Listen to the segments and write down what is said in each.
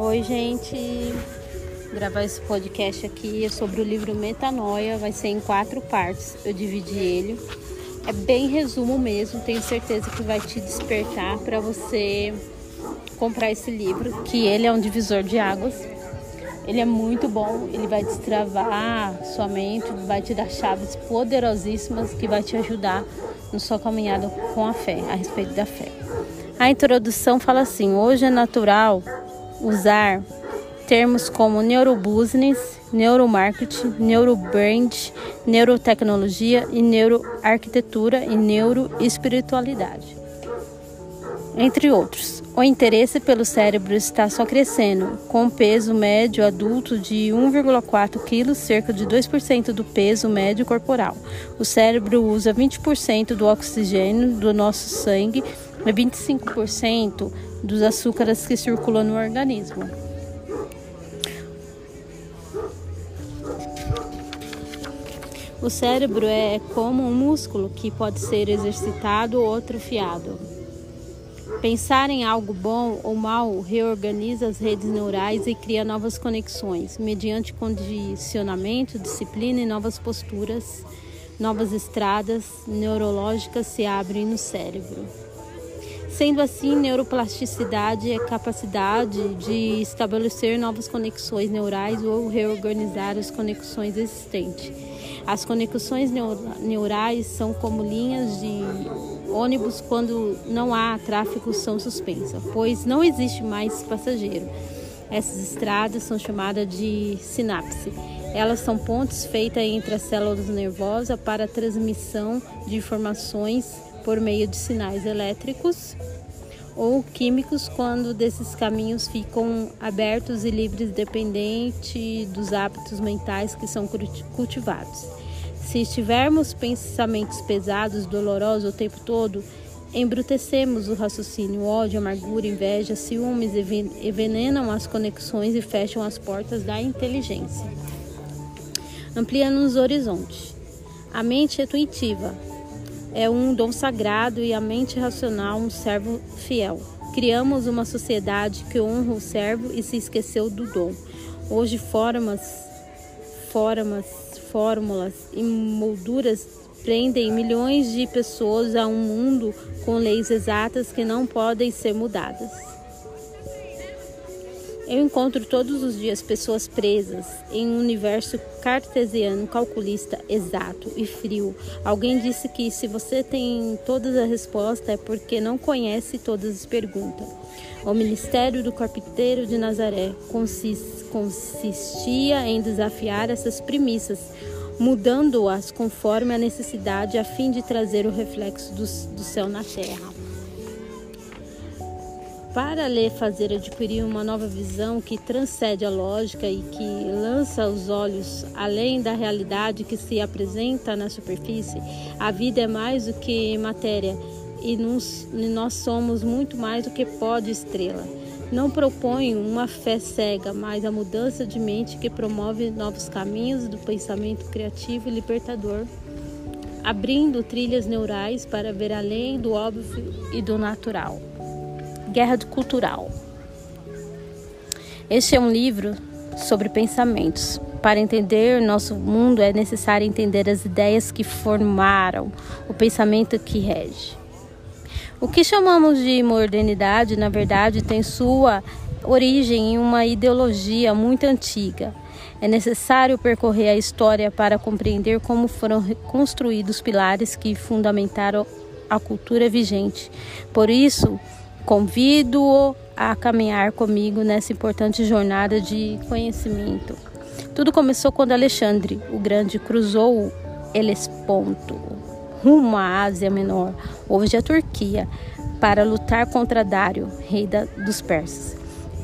Oi, gente. Gravar esse podcast aqui é sobre o livro Metanoia, vai ser em quatro partes. Eu dividi ele. É bem resumo mesmo, tenho certeza que vai te despertar para você comprar esse livro, que ele é um divisor de águas. Ele é muito bom, ele vai destravar sua mente, vai te dar chaves poderosíssimas que vai te ajudar na sua caminhada com a fé, a respeito da fé. A introdução fala assim: hoje é natural usar termos como neurobusiness, neuromarketing, neurobrand, neurotecnologia e neuroarquitetura e neuroespiritualidade. Entre outros, o interesse pelo cérebro está só crescendo, com peso médio adulto de 1,4 kg, cerca de 2% do peso médio corporal. O cérebro usa 20% do oxigênio do nosso sangue e 25% dos açúcares que circulam no organismo. O cérebro é como um músculo que pode ser exercitado ou atrofiado. Pensar em algo bom ou mal reorganiza as redes neurais e cria novas conexões, mediante condicionamento, disciplina e novas posturas. Novas estradas neurológicas se abrem no cérebro. Sendo assim, neuroplasticidade é capacidade de estabelecer novas conexões neurais ou reorganizar as conexões existentes. As conexões neurais são como linhas de ônibus quando não há tráfego são suspensas, pois não existe mais passageiro. Essas estradas são chamadas de sinapse. Elas são pontes feitas entre as células nervosas para transmissão de informações por meio de sinais elétricos ou químicos quando desses caminhos ficam abertos e livres dependente dos hábitos mentais que são cultivados. Se tivermos pensamentos pesados, dolorosos o tempo todo, embrutecemos o raciocínio, ódio, amargura, inveja, ciúmes envenenam as conexões e fecham as portas da inteligência. Ampliando os horizontes. A mente intuitiva, é um dom sagrado e a mente racional um servo fiel. Criamos uma sociedade que honra o servo e se esqueceu do dom. Hoje formas, formas, fórmulas e molduras prendem milhões de pessoas a um mundo com leis exatas que não podem ser mudadas. Eu encontro todos os dias pessoas presas em um universo cartesiano, calculista, exato e frio. Alguém disse que se você tem todas as respostas é porque não conhece todas as perguntas. O ministério do carpinteiro de Nazaré consistia em desafiar essas premissas, mudando-as conforme a necessidade, a fim de trazer o reflexo do, céu na terra para lhe fazer adquirir uma nova visão que transcende a lógica e que lança os olhos além da realidade que se apresenta na superfície, a vida é mais do que matéria e nos, nós somos muito mais do que pó de estrela. Não propõe uma fé cega, mas a mudança de mente que promove novos caminhos do pensamento criativo e libertador, abrindo trilhas neurais para ver além do óbvio e do natural. Guerra Cultural. Este é um livro sobre pensamentos. Para entender nosso mundo é necessário entender as ideias que formaram o pensamento que rege. O que chamamos de modernidade, na verdade, tem sua origem em uma ideologia muito antiga. É necessário percorrer a história para compreender como foram construídos os pilares que fundamentaram a cultura vigente. Por isso, Convido-o a caminhar comigo nessa importante jornada de conhecimento. Tudo começou quando Alexandre o Grande cruzou o Helesponto rumo à Ásia Menor, hoje a Turquia, para lutar contra Dário, rei da, dos persas.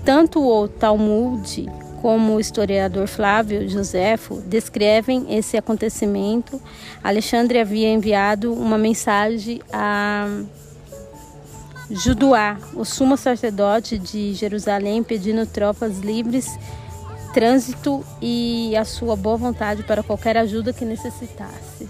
Tanto o Talmud como o historiador Flávio Joséfo descrevem esse acontecimento. Alexandre havia enviado uma mensagem a Judoá, o sumo sacerdote de Jerusalém, pedindo tropas livres, trânsito e a sua boa vontade para qualquer ajuda que necessitasse.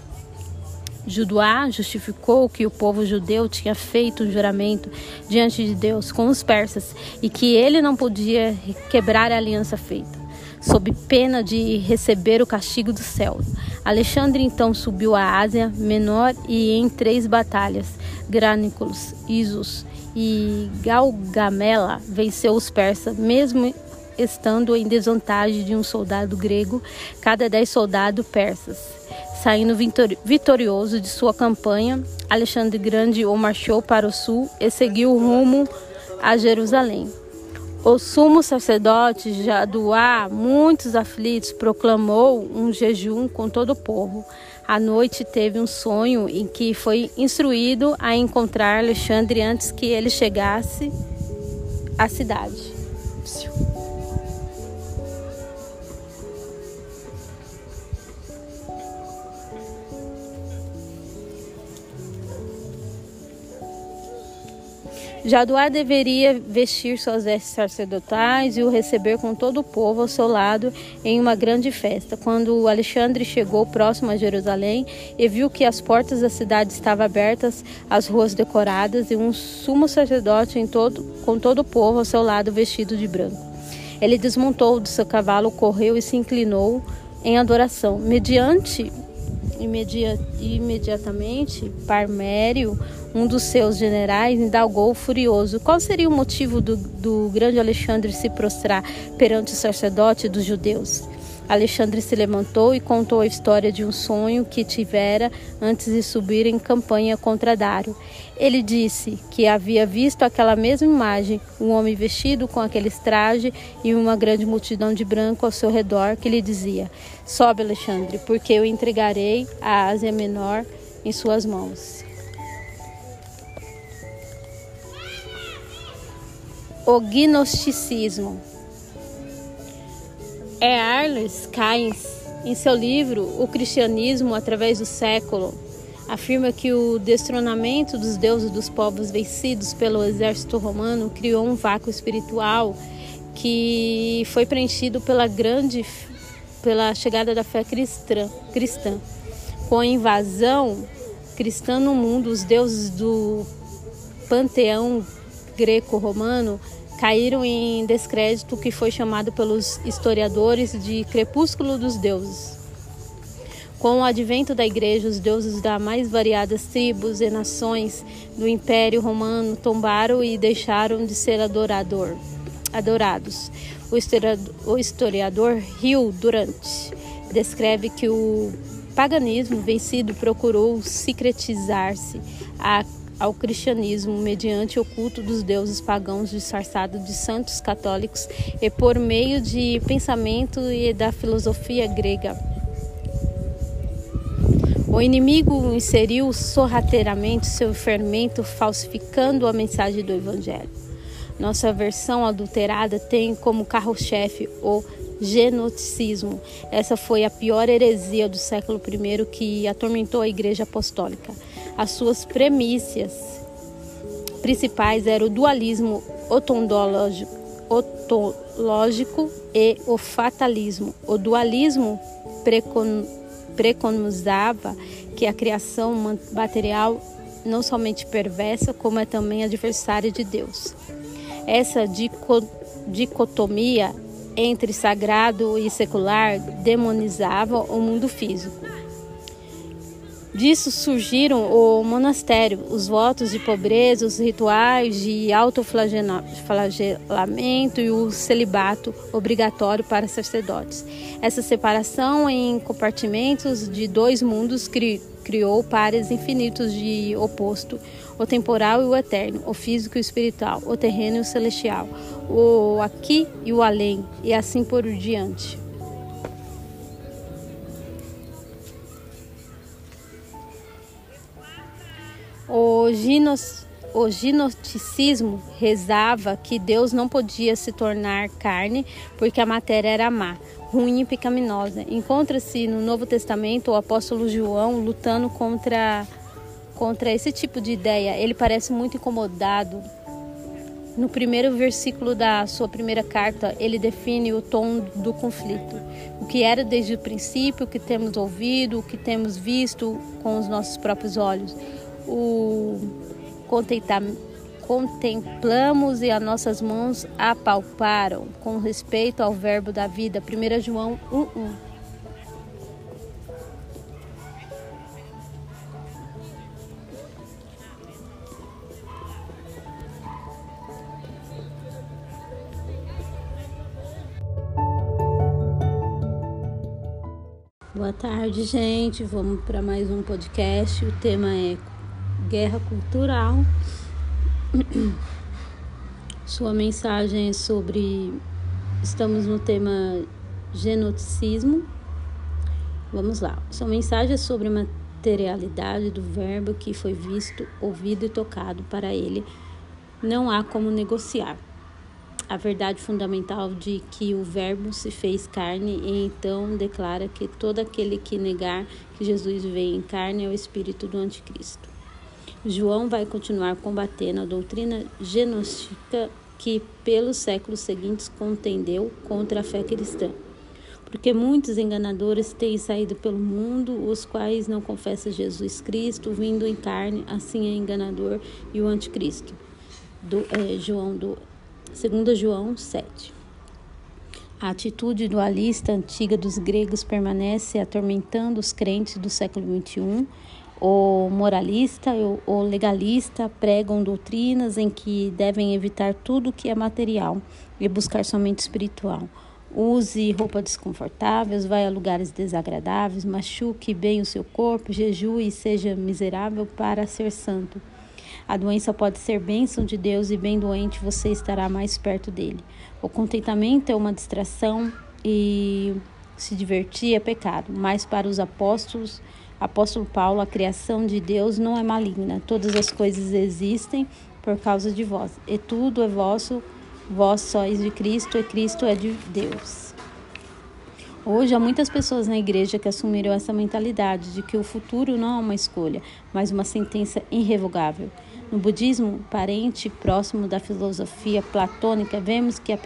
Judoá justificou que o povo judeu tinha feito um juramento diante de Deus com os persas e que ele não podia quebrar a aliança feita, sob pena de receber o castigo do céu. Alexandre então subiu à Ásia Menor e em três batalhas, Granículos, Isos e Galgamela, venceu os persas, mesmo estando em desvantagem de um soldado grego, cada dez soldados persas. Saindo vitorioso de sua campanha, Alexandre Grande o marchou para o sul e seguiu rumo a Jerusalém. O sumo sacerdote Jaduá, muitos aflitos, proclamou um jejum com todo o povo. À noite teve um sonho em que foi instruído a encontrar Alexandre antes que ele chegasse à cidade. Jaduá deveria vestir suas vestes sacerdotais e o receber com todo o povo ao seu lado em uma grande festa. Quando Alexandre chegou próximo a Jerusalém e viu que as portas da cidade estavam abertas, as ruas decoradas e um sumo sacerdote todo, com todo o povo ao seu lado vestido de branco. Ele desmontou do seu cavalo, correu e se inclinou em adoração. Mediante Imedi imediatamente, Parmério, um dos seus generais, indagou furioso qual seria o motivo do, do grande Alexandre se prostrar perante o sacerdote dos judeus. Alexandre se levantou e contou a história de um sonho que tivera antes de subir em campanha contra Dário. Ele disse que havia visto aquela mesma imagem, um homem vestido com aqueles trajes e uma grande multidão de branco ao seu redor, que lhe dizia: Sobe, Alexandre, porque eu entregarei a Ásia Menor em suas mãos. O gnosticismo. É Arles Cains, em seu livro O Cristianismo através do século, afirma que o destronamento dos deuses dos povos vencidos pelo exército romano criou um vácuo espiritual que foi preenchido pela grande pela chegada da fé cristã, cristã. Com a invasão cristã no mundo, os deuses do panteão greco-romano caíram em descrédito que foi chamado pelos historiadores de crepúsculo dos deuses. Com o advento da igreja, os deuses das mais variadas tribos e nações do Império Romano tombaram e deixaram de ser adorador, adorados. O historiador, o historiador Rio Durante descreve que o paganismo vencido procurou secretizar-se a ao cristianismo mediante o culto dos deuses pagãos disfarçado de santos católicos e por meio de pensamento e da filosofia grega. O inimigo inseriu sorrateiramente seu fermento, falsificando a mensagem do Evangelho. Nossa versão adulterada tem como carro-chefe o genoticismo. Essa foi a pior heresia do século I que atormentou a Igreja Apostólica. As suas premissas principais eram o dualismo ontológico e o fatalismo. O dualismo preconizava que a criação material não somente perversa, como é também adversária de Deus. Essa dicotomia entre sagrado e secular demonizava o mundo físico. Disso surgiram o monastério, os votos de pobreza, os rituais de autoflagelamento e o celibato obrigatório para sacerdotes. Essa separação em compartimentos de dois mundos cri criou pares infinitos de oposto, o temporal e o eterno, o físico e o espiritual, o terreno e o celestial, o aqui e o além, e assim por diante. O, ginos, o rezava que Deus não podia se tornar carne porque a matéria era má, ruim e pecaminosa. Encontra-se no Novo Testamento o apóstolo João lutando contra, contra esse tipo de ideia. Ele parece muito incomodado No primeiro versículo da sua primeira carta, ele define o tom do conflito. O que era desde o princípio, o que temos ouvido, o que temos visto com os nossos próprios olhos. O contemplamos e as nossas mãos apalparam com respeito ao verbo da vida. 1 João 1:1. Boa tarde, gente. Vamos para mais um podcast. O tema é guerra cultural. Sua mensagem é sobre. Estamos no tema genoticismo. Vamos lá. Sua mensagem é sobre materialidade do verbo que foi visto, ouvido e tocado. Para ele, não há como negociar a verdade fundamental de que o Verbo se fez carne e então declara que todo aquele que negar que Jesus veio em carne é o espírito do anticristo. João vai continuar combatendo a doutrina gnóstica que pelos séculos seguintes contendeu contra a fé cristã. Porque muitos enganadores têm saído pelo mundo, os quais não confessam Jesus Cristo, vindo em carne, assim é enganador e o anticristo. Do, é, João do 2 João 7. A atitude dualista antiga dos gregos permanece atormentando os crentes do século XXI. O moralista e o legalista pregam doutrinas em que devem evitar tudo que é material e buscar somente espiritual. Use roupas desconfortáveis, vá a lugares desagradáveis, machuque bem o seu corpo, jejue e seja miserável para ser santo. A doença pode ser bênção de Deus e bem doente você estará mais perto dele. O contentamento é uma distração e se divertir é pecado, mas para os apóstolos, apóstolo Paulo, a criação de Deus não é maligna. Todas as coisas existem por causa de vós, e tudo é vosso, vós sois de Cristo e Cristo é de Deus. Hoje há muitas pessoas na igreja que assumiram essa mentalidade de que o futuro não é uma escolha, mas uma sentença irrevogável. No budismo, parente próximo da filosofia platônica, vemos que a,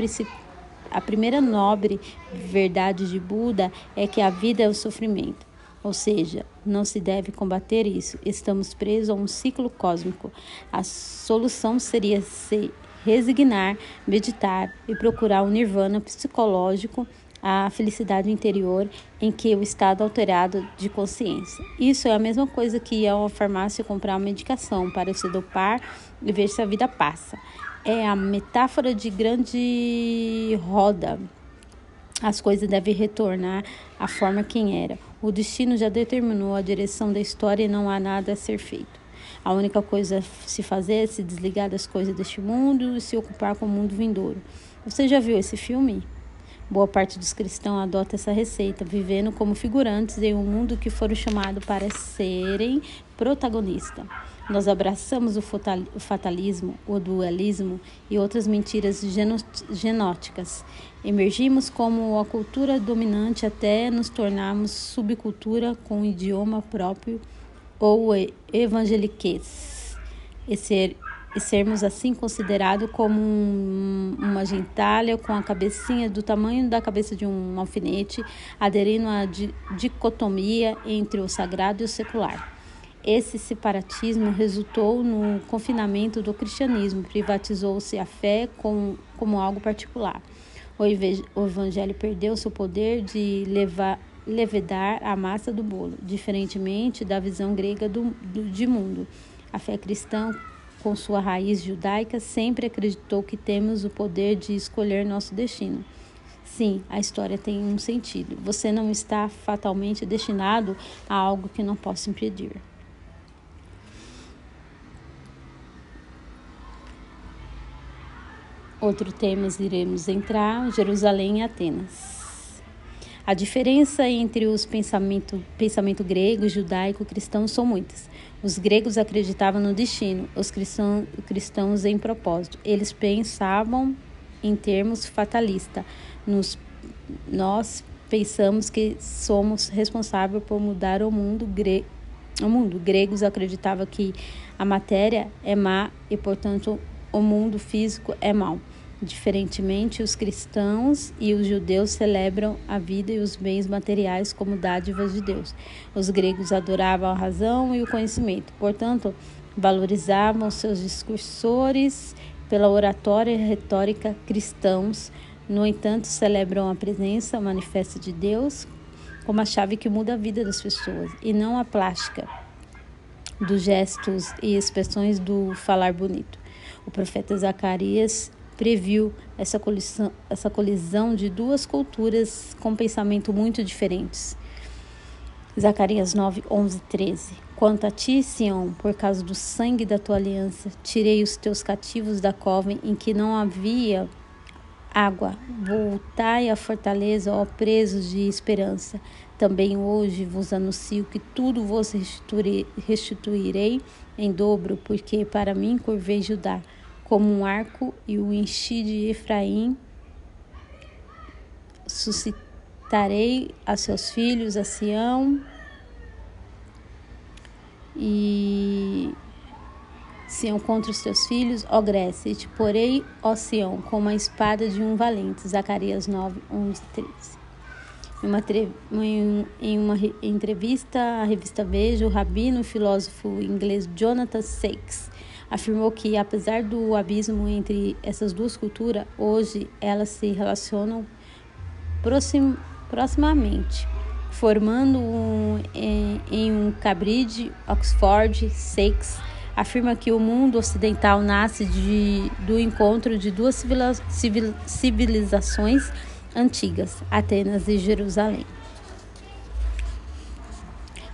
a primeira nobre verdade de Buda é que a vida é o sofrimento. Ou seja, não se deve combater isso. Estamos presos a um ciclo cósmico. A solução seria se resignar, meditar e procurar o nirvana psicológico a felicidade interior em que o estado alterado de consciência. Isso é a mesma coisa que ir a uma farmácia comprar uma medicação para se dopar e ver se a vida passa. É a metáfora de grande roda. As coisas devem retornar à forma quem era. O destino já determinou a direção da história e não há nada a ser feito. A única coisa a se fazer é se desligar das coisas deste mundo e se ocupar com o mundo vindouro. Você já viu esse filme? Boa parte dos cristãos adota essa receita, vivendo como figurantes em um mundo que foram chamados para serem protagonistas. Nós abraçamos o fatalismo, o dualismo e outras mentiras genóticas. Emergimos como a cultura dominante até nos tornarmos subcultura com um idioma próprio ou evangeliques. Esse e sermos assim considerados como um, uma gentalha com a cabecinha do tamanho da cabeça de um alfinete, aderindo à dicotomia entre o sagrado e o secular. Esse separatismo resultou no confinamento do cristianismo, privatizou-se a fé com, como algo particular. O evangelho perdeu seu poder de levar, levedar a massa do bolo, diferentemente da visão grega do, do, de mundo. A fé cristã com sua raiz judaica, sempre acreditou que temos o poder de escolher nosso destino. Sim, a história tem um sentido. Você não está fatalmente destinado a algo que não possa impedir. Outro tema iremos entrar: Jerusalém e Atenas. A diferença entre os pensamento, pensamento grego, judaico e cristão são muitas. Os gregos acreditavam no destino, os cristãos, cristãos em propósito. Eles pensavam em termos fatalista. Nos, nós pensamos que somos responsáveis por mudar o mundo grego. O mundo gregos acreditava que a matéria é má e, portanto, o mundo físico é mau. Diferentemente, os cristãos e os judeus celebram a vida e os bens materiais como dádivas de Deus. Os gregos adoravam a razão e o conhecimento, portanto, valorizavam seus discursores pela oratória e retórica cristãos. No entanto, celebram a presença manifesta de Deus como a chave que muda a vida das pessoas e não a plástica dos gestos e expressões do falar bonito. O profeta Zacarias previu essa colisão, essa colisão de duas culturas com pensamento muito diferentes. Zacarias 9, 11, 13. Quanto a ti, Sião, por causa do sangue da tua aliança, tirei os teus cativos da cova em que não havia água. Voltai à fortaleza, ó presos de esperança. Também hoje vos anuncio que tudo vos restituirei em dobro, porque para mim curvei Judá como um arco e o enchi de Efraim. Suscitarei a seus filhos a Sião e Sião contra os teus filhos, ó Grécia, e te porei, ó Sião, como a espada de um valente. Zacarias 9, 11, 13. Em uma, em uma entrevista à revista Veja, o rabino e filósofo inglês Jonathan Sachs afirmou que, apesar do abismo entre essas duas culturas, hoje elas se relacionam proxim, proximamente, formando um, em, em um cabride, Oxford, Sachs afirma que o mundo ocidental nasce de, do encontro de duas civilizações antigas, Atenas e Jerusalém.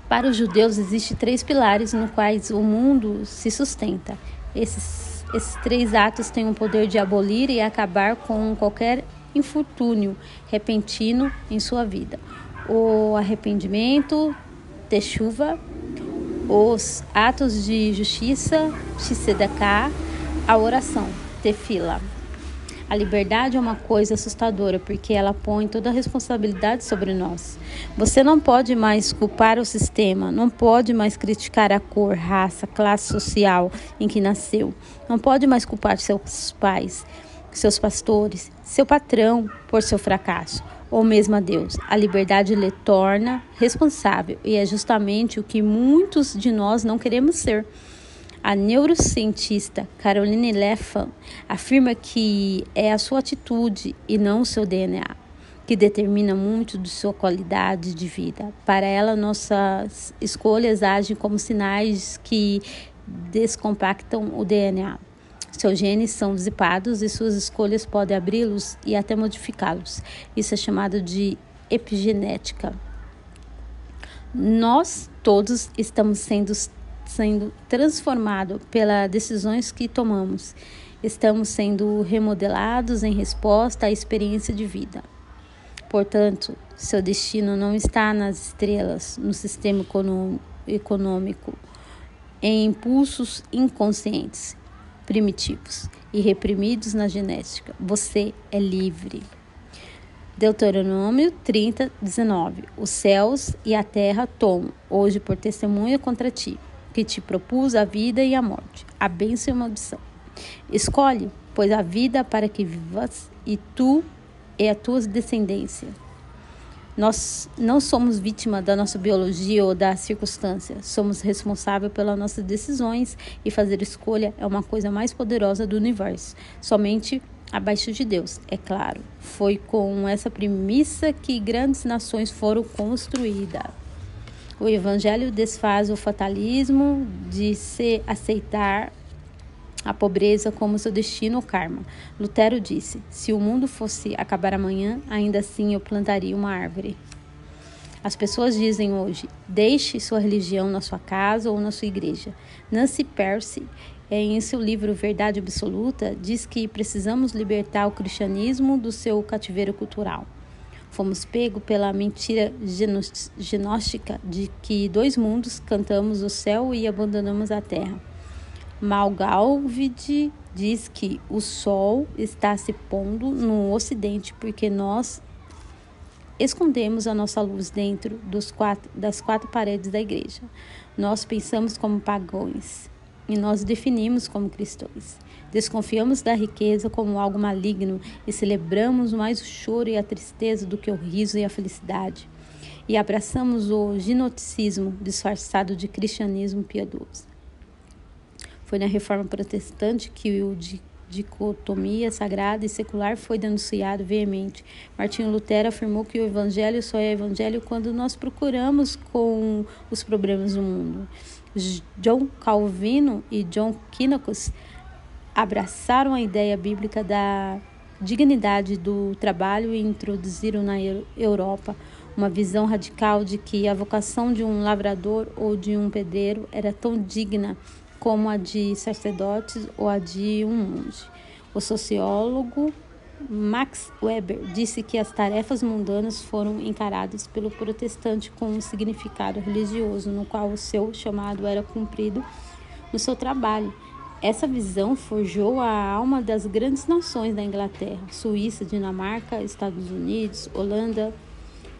Para os judeus, existem três pilares no quais o mundo se sustenta. Esses, esses três atos têm o poder de abolir e acabar com qualquer infortúnio repentino em sua vida. O arrependimento, chuva, os atos de justiça, tzedaká, a oração, tefila. A liberdade é uma coisa assustadora porque ela põe toda a responsabilidade sobre nós. Você não pode mais culpar o sistema, não pode mais criticar a cor, raça, classe social em que nasceu, não pode mais culpar seus pais, seus pastores, seu patrão por seu fracasso ou mesmo a Deus. A liberdade lhe torna responsável e é justamente o que muitos de nós não queremos ser. A neurocientista Caroline Leffan afirma que é a sua atitude e não o seu DNA que determina muito de sua qualidade de vida. Para ela, nossas escolhas agem como sinais que descompactam o DNA. Seus genes são dissipados e suas escolhas podem abri-los e até modificá-los. Isso é chamado de epigenética. Nós todos estamos sendo sendo transformado pelas decisões que tomamos. Estamos sendo remodelados em resposta à experiência de vida. Portanto, seu destino não está nas estrelas, no sistema econômico, em impulsos inconscientes, primitivos e reprimidos na genética. Você é livre. Deuteronômio 30, 19. Os céus e a terra tomam hoje por testemunha contra ti que te propus a vida e a morte, a bênção e a maldição. Escolhe, pois, a vida para que vivas, e tu e a tua descendência. Nós não somos vítima da nossa biologia ou da circunstância. Somos responsáveis pelas nossas decisões e fazer escolha é uma coisa mais poderosa do universo. Somente abaixo de Deus, é claro. Foi com essa premissa que grandes nações foram construídas. O Evangelho desfaz o fatalismo de se aceitar a pobreza como seu destino ou karma. Lutero disse: Se o mundo fosse acabar amanhã, ainda assim eu plantaria uma árvore. As pessoas dizem hoje: deixe sua religião na sua casa ou na sua igreja. Nancy Percy, em seu livro Verdade Absoluta, diz que precisamos libertar o cristianismo do seu cativeiro cultural. Fomos pegos pela mentira gnóstica de que dois mundos cantamos o céu e abandonamos a terra. Malgalvide diz que o sol está se pondo no ocidente porque nós escondemos a nossa luz dentro quatro, das quatro paredes da igreja. Nós pensamos como pagões. E nós definimos como cristãos. Desconfiamos da riqueza como algo maligno e celebramos mais o choro e a tristeza do que o riso e a felicidade. E abraçamos o gnosticismo disfarçado de cristianismo piedoso. Foi na reforma protestante que o dicotomia sagrada e secular foi denunciado veemente. Martinho Lutero afirmou que o evangelho só é evangelho quando nós procuramos com os problemas do mundo. John Calvino e John Kinnock abraçaram a ideia bíblica da dignidade do trabalho e introduziram na Europa uma visão radical de que a vocação de um lavrador ou de um pedreiro era tão digna como a de sacerdotes ou a de um monge. O sociólogo Max Weber disse que as tarefas mundanas foram encaradas pelo protestante com um significado religioso, no qual o seu chamado era cumprido no seu trabalho. Essa visão forjou a alma das grandes nações da Inglaterra, Suíça, Dinamarca, Estados Unidos, Holanda,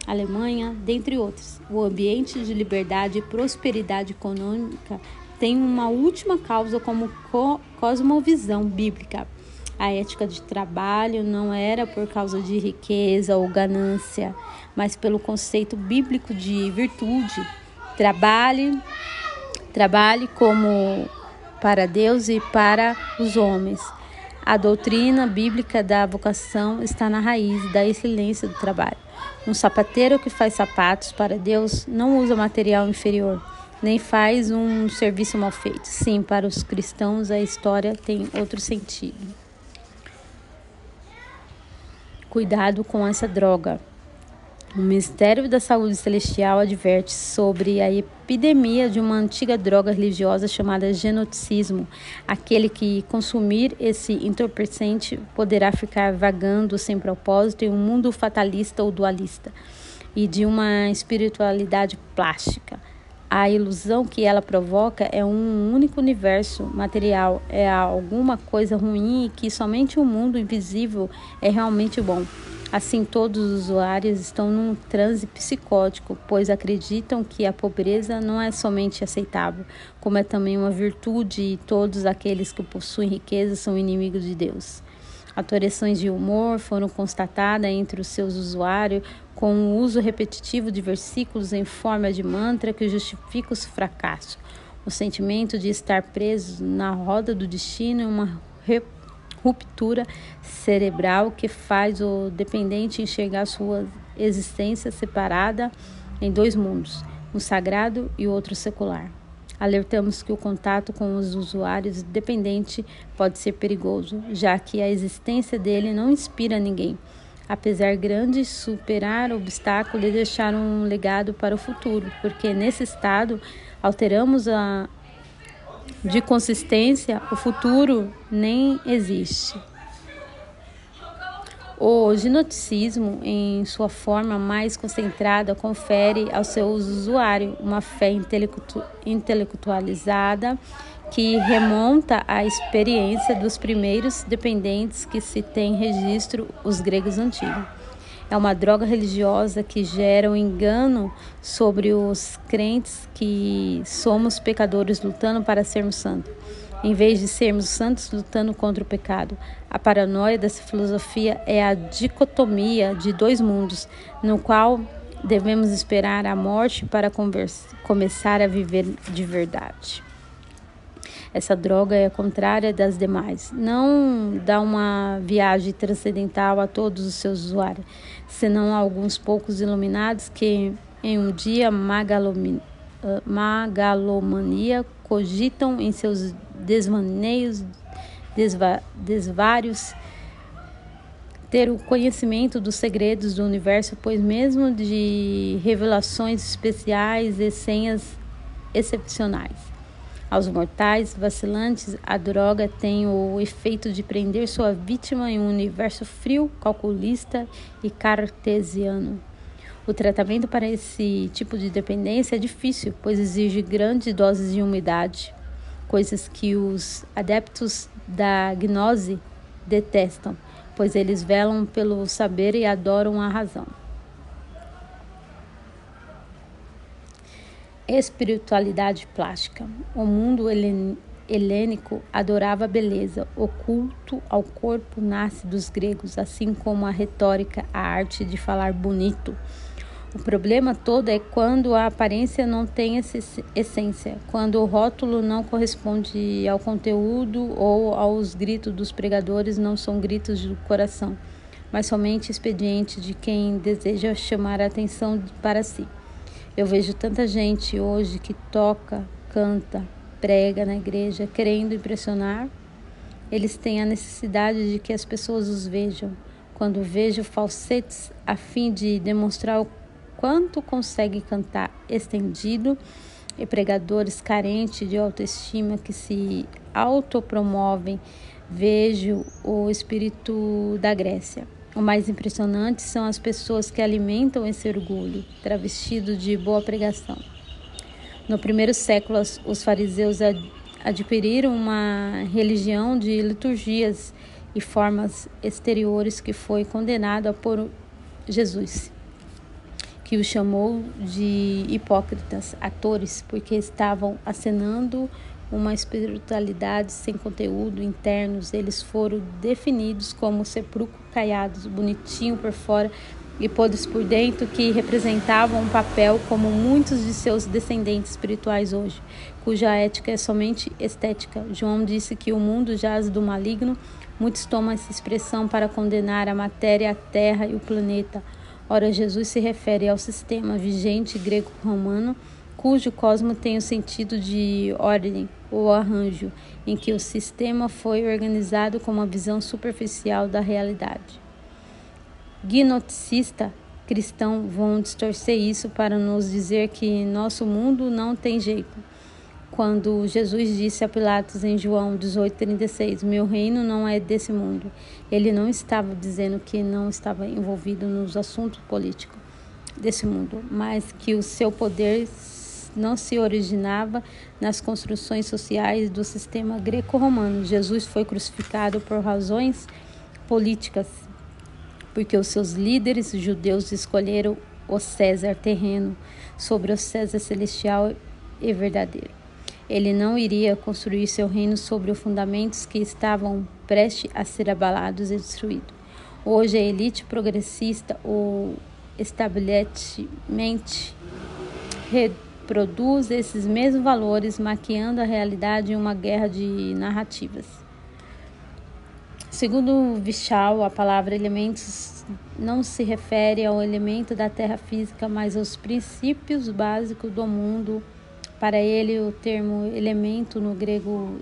Alemanha, dentre outros. O ambiente de liberdade e prosperidade econômica tem uma última causa como co cosmovisão bíblica. A ética de trabalho não era por causa de riqueza ou ganância, mas pelo conceito bíblico de virtude. Trabalhe, trabalhe como para Deus e para os homens. A doutrina bíblica da vocação está na raiz da excelência do trabalho. Um sapateiro que faz sapatos para Deus não usa material inferior nem faz um serviço mal feito. Sim, para os cristãos a história tem outro sentido. Cuidado com essa droga. O Ministério da Saúde Celestial adverte sobre a epidemia de uma antiga droga religiosa chamada genoticismo. Aquele que consumir esse entorpecente poderá ficar vagando sem propósito em um mundo fatalista ou dualista e de uma espiritualidade plástica. A ilusão que ela provoca é um único universo material, é alguma coisa ruim e que somente o mundo invisível é realmente bom. Assim, todos os usuários estão num transe psicótico, pois acreditam que a pobreza não é somente aceitável, como é também uma virtude e todos aqueles que possuem riqueza são inimigos de Deus. Alterações de humor foram constatadas entre os seus usuários com o uso repetitivo de versículos em forma de mantra que justifica os fracassos. O sentimento de estar preso na roda do destino é uma ruptura cerebral que faz o dependente enxergar sua existência separada em dois mundos, um sagrado e outro secular. Alertamos que o contato com os usuários dependente pode ser perigoso, já que a existência dele não inspira ninguém. Apesar grande, superar obstáculos e deixar um legado para o futuro, porque nesse estado alteramos a de consistência, o futuro nem existe. O gnosticismo, em sua forma mais concentrada, confere ao seu usuário uma fé intelectualizada que remonta à experiência dos primeiros dependentes que se tem registro, os gregos antigos. É uma droga religiosa que gera um engano sobre os crentes que somos pecadores lutando para sermos santos em vez de sermos santos lutando contra o pecado. A paranoia dessa filosofia é a dicotomia de dois mundos, no qual devemos esperar a morte para começar a viver de verdade. Essa droga é contrária das demais. Não dá uma viagem transcendental a todos os seus usuários, senão a alguns poucos iluminados que em um dia magalomania cogitam em seus desvaneios, desva, desvários, ter o conhecimento dos segredos do universo, pois mesmo de revelações especiais e senhas excepcionais. Aos mortais vacilantes, a droga tem o efeito de prender sua vítima em um universo frio, calculista e cartesiano. O tratamento para esse tipo de dependência é difícil, pois exige grandes doses de umidade, coisas que os adeptos da gnose detestam, pois eles velam pelo saber e adoram a razão. Espiritualidade plástica. O mundo helênico adorava a beleza. O culto ao corpo nasce dos gregos, assim como a retórica, a arte de falar bonito. O problema todo é quando a aparência não tem essência, quando o rótulo não corresponde ao conteúdo ou aos gritos dos pregadores não são gritos do coração, mas somente expediente de quem deseja chamar a atenção para si. Eu vejo tanta gente hoje que toca, canta, prega na igreja querendo impressionar. Eles têm a necessidade de que as pessoas os vejam. Quando vejo falsetes a fim de demonstrar o quanto consegue cantar estendido e pregadores carentes de autoestima que se autopromovem, vejo o espírito da Grécia. O mais impressionante são as pessoas que alimentam esse orgulho, travestido de boa pregação. No primeiro século, os fariseus adquiriram uma religião de liturgias e formas exteriores que foi condenada por Jesus que o chamou de hipócritas, atores, porque estavam acenando uma espiritualidade sem conteúdo internos. Eles foram definidos como sepulcro caiados, bonitinho por fora e podres por dentro, que representavam um papel como muitos de seus descendentes espirituais hoje, cuja ética é somente estética. João disse que o mundo jaz do maligno. Muitos tomam essa expressão para condenar a matéria, a terra e o planeta. Ora, Jesus se refere ao sistema vigente grego-romano, cujo cosmo tem o sentido de ordem ou arranjo, em que o sistema foi organizado com uma visão superficial da realidade. Gnoticista cristão vão distorcer isso para nos dizer que nosso mundo não tem jeito quando Jesus disse a Pilatos em João 18:36, "Meu reino não é desse mundo". Ele não estava dizendo que não estava envolvido nos assuntos políticos desse mundo, mas que o seu poder não se originava nas construções sociais do sistema greco-romano. Jesus foi crucificado por razões políticas, porque os seus líderes judeus escolheram o César terreno sobre o César celestial e verdadeiro. Ele não iria construir seu reino sobre os fundamentos que estavam prestes a ser abalados e destruídos. Hoje, a elite progressista, o establishment, reproduz esses mesmos valores, maquiando a realidade em uma guerra de narrativas. Segundo Vichal, a palavra elementos não se refere ao elemento da terra física, mas aos princípios básicos do mundo para ele, o termo elemento no grego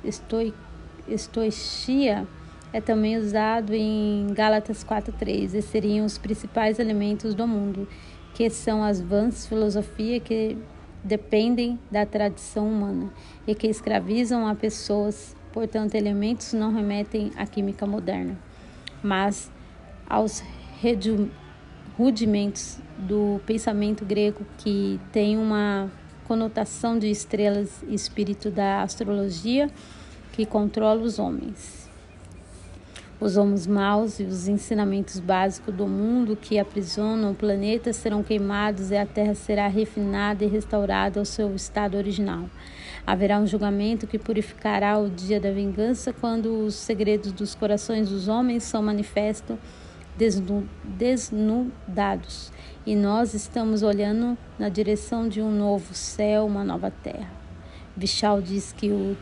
estoichia é também usado em Gálatas 4:3. Esses seriam os principais elementos do mundo, que são as vãs filosofias que dependem da tradição humana e que escravizam a pessoas. Portanto, elementos não remetem à química moderna, mas aos rudimentos do pensamento grego que tem uma conotação de estrelas e espírito da astrologia que controla os homens. Os homens maus e os ensinamentos básicos do mundo que aprisionam o planeta serão queimados e a terra será refinada e restaurada ao seu estado original. Haverá um julgamento que purificará o dia da vingança quando os segredos dos corações dos homens são manifestos desnudados e nós estamos olhando na direção de um novo céu, uma nova terra. Vichal diz que o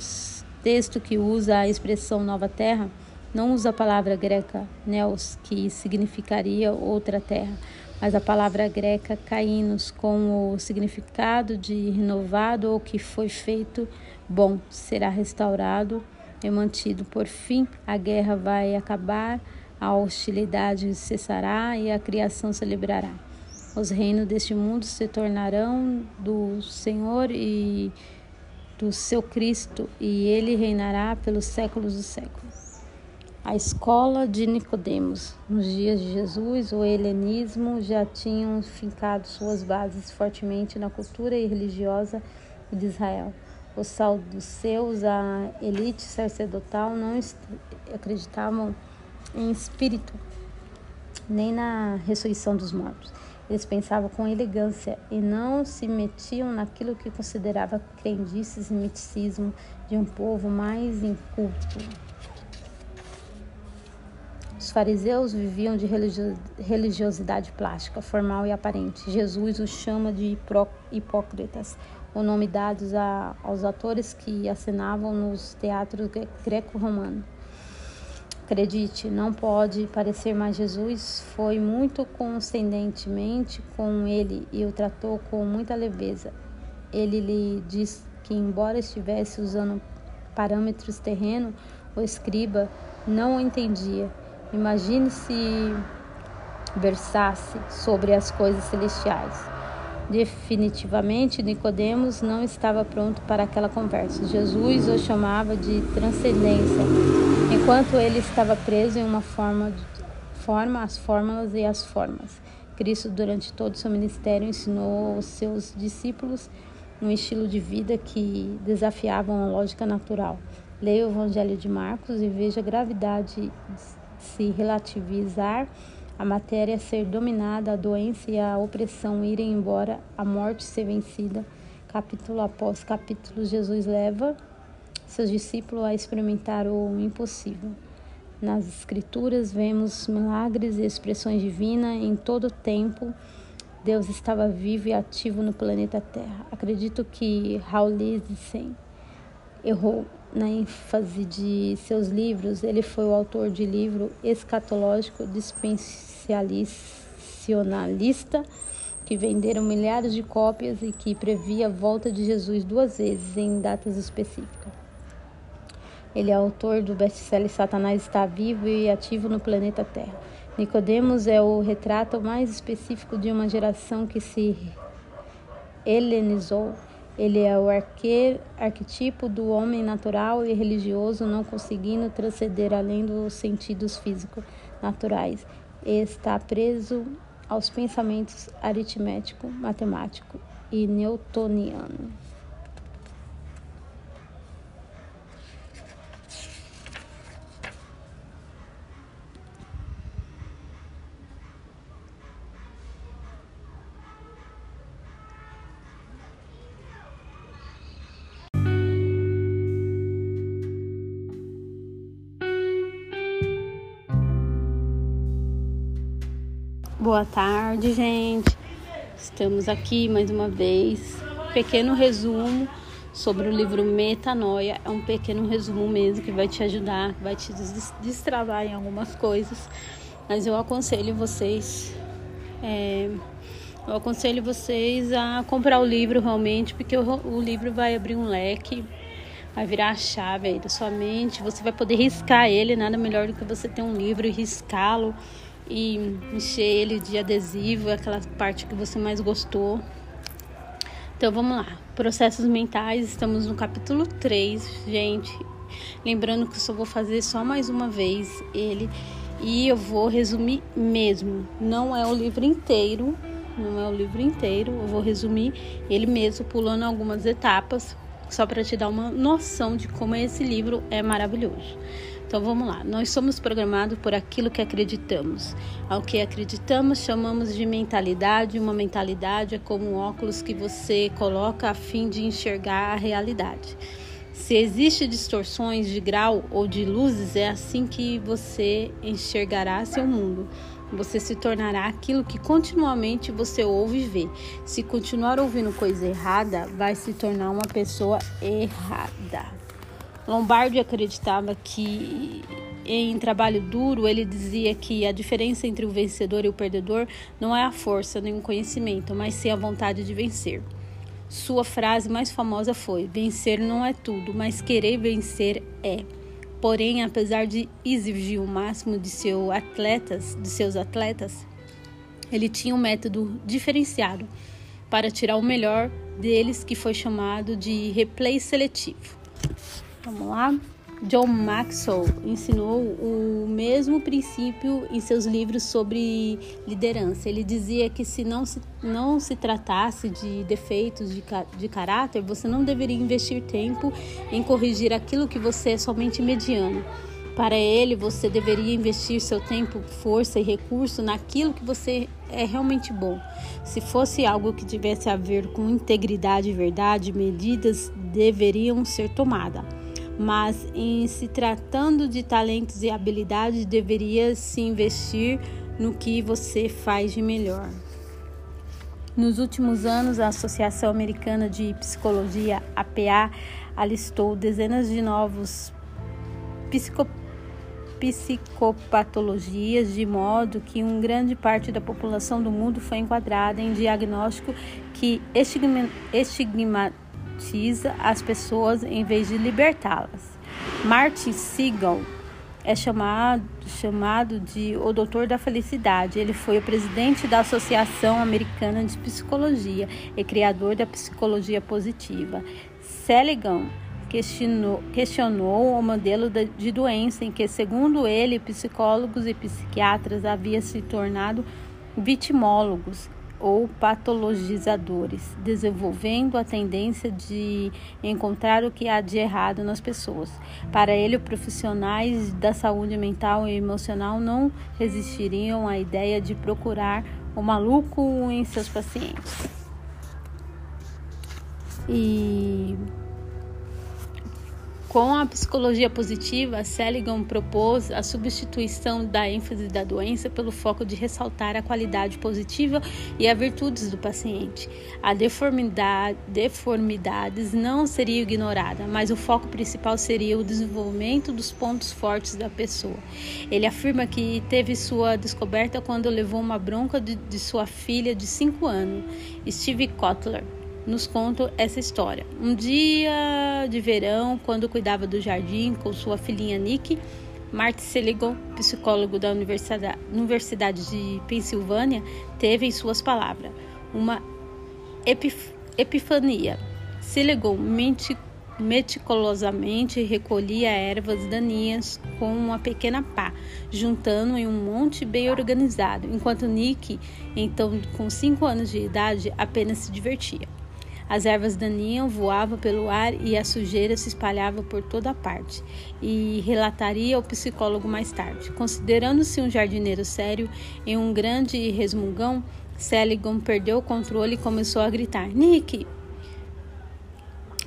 texto que usa a expressão nova terra não usa a palavra greca neos, que significaria outra terra, mas a palavra greca kainos, com o significado de renovado ou que foi feito bom, será restaurado e mantido. Por fim, a guerra vai acabar, a hostilidade cessará e a criação celebrará. Os reinos deste mundo se tornarão do Senhor e do seu Cristo, e ele reinará pelos séculos dos séculos. A escola de Nicodemos. Nos dias de Jesus, o helenismo já tinha fincado suas bases fortemente na cultura e religiosa de Israel. Os saduceus, a elite sacerdotal, não acreditavam em espírito, nem na ressurreição dos mortos. Eles pensavam com elegância e não se metiam naquilo que considerava crendices e miticismo de um povo mais inculto. Os fariseus viviam de religiosidade plástica, formal e aparente. Jesus os chama de hipócritas, o nome dado aos atores que acenavam nos teatros greco-romanos. Acredite, não pode parecer mais Jesus. Foi muito condescendentemente com ele e o tratou com muita leveza. Ele lhe disse que, embora estivesse usando parâmetros terreno, o escriba não o entendia Imagine se versasse sobre as coisas celestiais. Definitivamente, Nicodemos não estava pronto para aquela conversa. Jesus o chamava de transcendência, enquanto ele estava preso em uma forma, forma as fórmulas e as formas. Cristo, durante todo o seu ministério, ensinou aos seus discípulos um estilo de vida que desafiava uma lógica natural. Leia o Evangelho de Marcos e veja a gravidade se relativizar, a matéria ser dominada, a doença e a opressão irem embora, a morte ser vencida. Capítulo após capítulo, Jesus leva seus discípulos a experimentar o impossível. Nas Escrituras vemos milagres e expressões divinas em todo o tempo. Deus estava vivo e ativo no planeta Terra. Acredito que Raul Lizzen errou na ênfase de seus livros, ele foi o autor de livro escatológico dispensacionalista que venderam milhares de cópias e que previa a volta de Jesus duas vezes em datas específicas. Ele é autor do best-seller Satanás está vivo e ativo no planeta Terra. Nicodemos é o retrato mais específico de uma geração que se helenizou ele é o arque, arquetipo do homem natural e religioso, não conseguindo transcender além dos sentidos físicos naturais. Está preso aos pensamentos aritmético, matemático e newtoniano. Boa tarde, gente. Estamos aqui mais uma vez. Pequeno resumo sobre o livro Metanoia. É um pequeno resumo mesmo que vai te ajudar, vai te destravar em algumas coisas. Mas eu aconselho vocês, é, eu aconselho vocês a comprar o livro realmente, porque o, o livro vai abrir um leque vai virar a chave aí da sua mente. Você vai poder riscar ele, nada melhor do que você ter um livro e riscá-lo e encher ele de adesivo, aquela parte que você mais gostou. Então vamos lá. Processos mentais, estamos no capítulo 3, gente. Lembrando que eu só vou fazer só mais uma vez ele e eu vou resumir mesmo. Não é o livro inteiro, não é o livro inteiro, eu vou resumir ele mesmo, pulando algumas etapas, só para te dar uma noção de como esse livro é maravilhoso. Então vamos lá. Nós somos programados por aquilo que acreditamos. Ao que acreditamos chamamos de mentalidade. Uma mentalidade é como um óculos que você coloca a fim de enxergar a realidade. Se existe distorções de grau ou de luzes, é assim que você enxergará seu mundo. Você se tornará aquilo que continuamente você ouve e vê. Se continuar ouvindo coisa errada, vai se tornar uma pessoa errada. Lombardi acreditava que em trabalho duro ele dizia que a diferença entre o vencedor e o perdedor não é a força nem o conhecimento, mas sim a vontade de vencer. Sua frase mais famosa foi: Vencer não é tudo, mas querer vencer é. Porém, apesar de exigir o máximo de, seu atletas, de seus atletas, ele tinha um método diferenciado para tirar o melhor deles, que foi chamado de replay seletivo. Vamos lá? John Maxwell ensinou o mesmo princípio em seus livros sobre liderança. Ele dizia que se não se, não se tratasse de defeitos de, de caráter, você não deveria investir tempo em corrigir aquilo que você é somente mediano. Para ele, você deveria investir seu tempo, força e recurso naquilo que você é realmente bom. Se fosse algo que tivesse a ver com integridade e verdade, medidas deveriam ser tomadas. Mas em se tratando de talentos e habilidades, deveria se investir no que você faz de melhor. Nos últimos anos, a Associação Americana de Psicologia, APA, alistou dezenas de novos psicopatologistas psicopatologias, de modo que uma grande parte da população do mundo foi enquadrada em diagnóstico que as pessoas em vez de libertá-las. Martin Siegel é chamado, chamado de o Doutor da Felicidade. Ele foi o presidente da Associação Americana de Psicologia e criador da psicologia positiva. Seligman questionou, questionou o modelo de doença em que, segundo ele, psicólogos e psiquiatras haviam se tornado vitimólogos ou patologizadores, desenvolvendo a tendência de encontrar o que há de errado nas pessoas. Para ele, profissionais da saúde mental e emocional não resistiriam à ideia de procurar o maluco em seus pacientes. E com a psicologia positiva, Seligman propôs a substituição da ênfase da doença pelo foco de ressaltar a qualidade positiva e as virtudes do paciente. A deformidade, deformidades não seria ignorada, mas o foco principal seria o desenvolvimento dos pontos fortes da pessoa. Ele afirma que teve sua descoberta quando levou uma bronca de, de sua filha de 5 anos, Steve Kotler nos conta essa história. Um dia de verão, quando cuidava do jardim com sua filhinha Nick, Martin Seligman, psicólogo da Universidade, Universidade de Pensilvânia, teve em suas palavras uma epif epifania. Seligman meticulosamente recolhia ervas daninhas com uma pequena pá, juntando em um monte bem organizado, enquanto Nick, então com 5 anos de idade, apenas se divertia. As ervas daninhas voavam pelo ar e a sujeira se espalhava por toda parte. E relataria ao psicólogo mais tarde. Considerando-se um jardineiro sério em um grande resmungão, Seligman perdeu o controle e começou a gritar: Nick!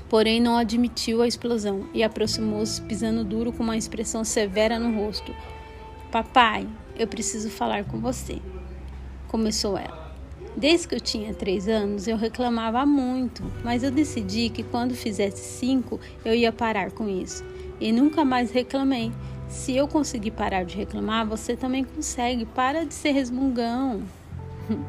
Porém, não admitiu a explosão e aproximou-se, pisando duro com uma expressão severa no rosto. Papai, eu preciso falar com você. Começou ela. Desde que eu tinha três anos, eu reclamava muito, mas eu decidi que quando fizesse cinco, eu ia parar com isso. E nunca mais reclamei. Se eu conseguir parar de reclamar, você também consegue. Para de ser resmungão.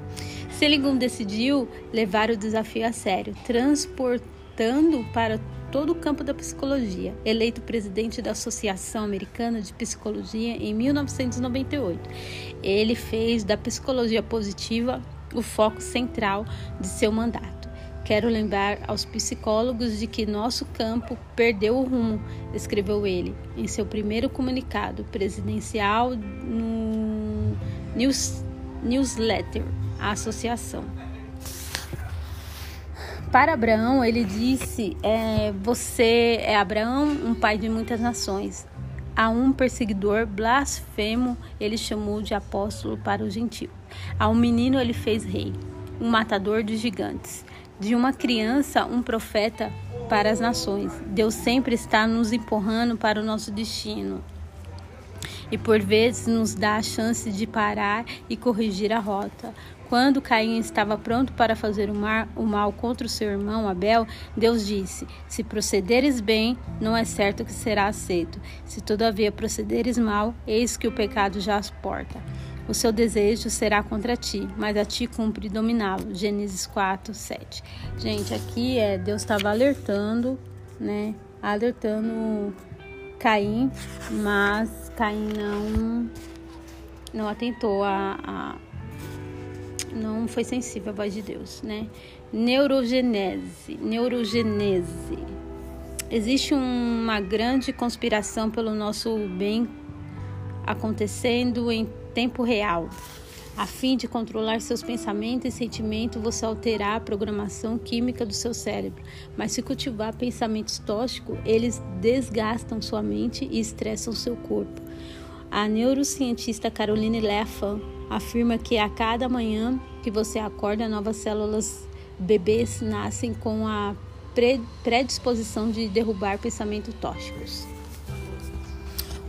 Seligman decidiu levar o desafio a sério, transportando para todo o campo da psicologia. Eleito presidente da Associação Americana de Psicologia em 1998, ele fez da psicologia positiva o foco central de seu mandato. Quero lembrar aos psicólogos de que nosso campo perdeu o rumo, escreveu ele em seu primeiro comunicado presidencial no news, newsletter à associação. Para Abraão, ele disse: é, Você é Abraão, um pai de muitas nações. A um perseguidor blasfemo, ele chamou de apóstolo para o gentio. A um menino ele fez rei, um matador de gigantes. De uma criança, um profeta para as nações. Deus sempre está nos empurrando para o nosso destino. E por vezes nos dá a chance de parar e corrigir a rota. Quando Caim estava pronto para fazer o, mal contra o seu irmão Abel, Deus disse: Se procederes bem, não é certo que será aceito. Se todavia procederes mal, eis que o pecado já as porta. O seu desejo será contra ti, mas a ti cumpre dominá-lo. Gênesis 4, 7. Gente, aqui é Deus estava alertando, né? Alertando Caim, mas Caim não não atentou a, a não foi sensível à voz de Deus, né? Neurogenese, neurogenese. Existe uma grande conspiração pelo nosso bem acontecendo em tempo real. A fim de controlar seus pensamentos e sentimentos, você alterar a programação química do seu cérebro. Mas se cultivar pensamentos tóxicos, eles desgastam sua mente e estressam seu corpo. A neurocientista Caroline Leffan afirma que a cada manhã que você acorda, novas células bebês nascem com a predisposição de derrubar pensamentos tóxicos.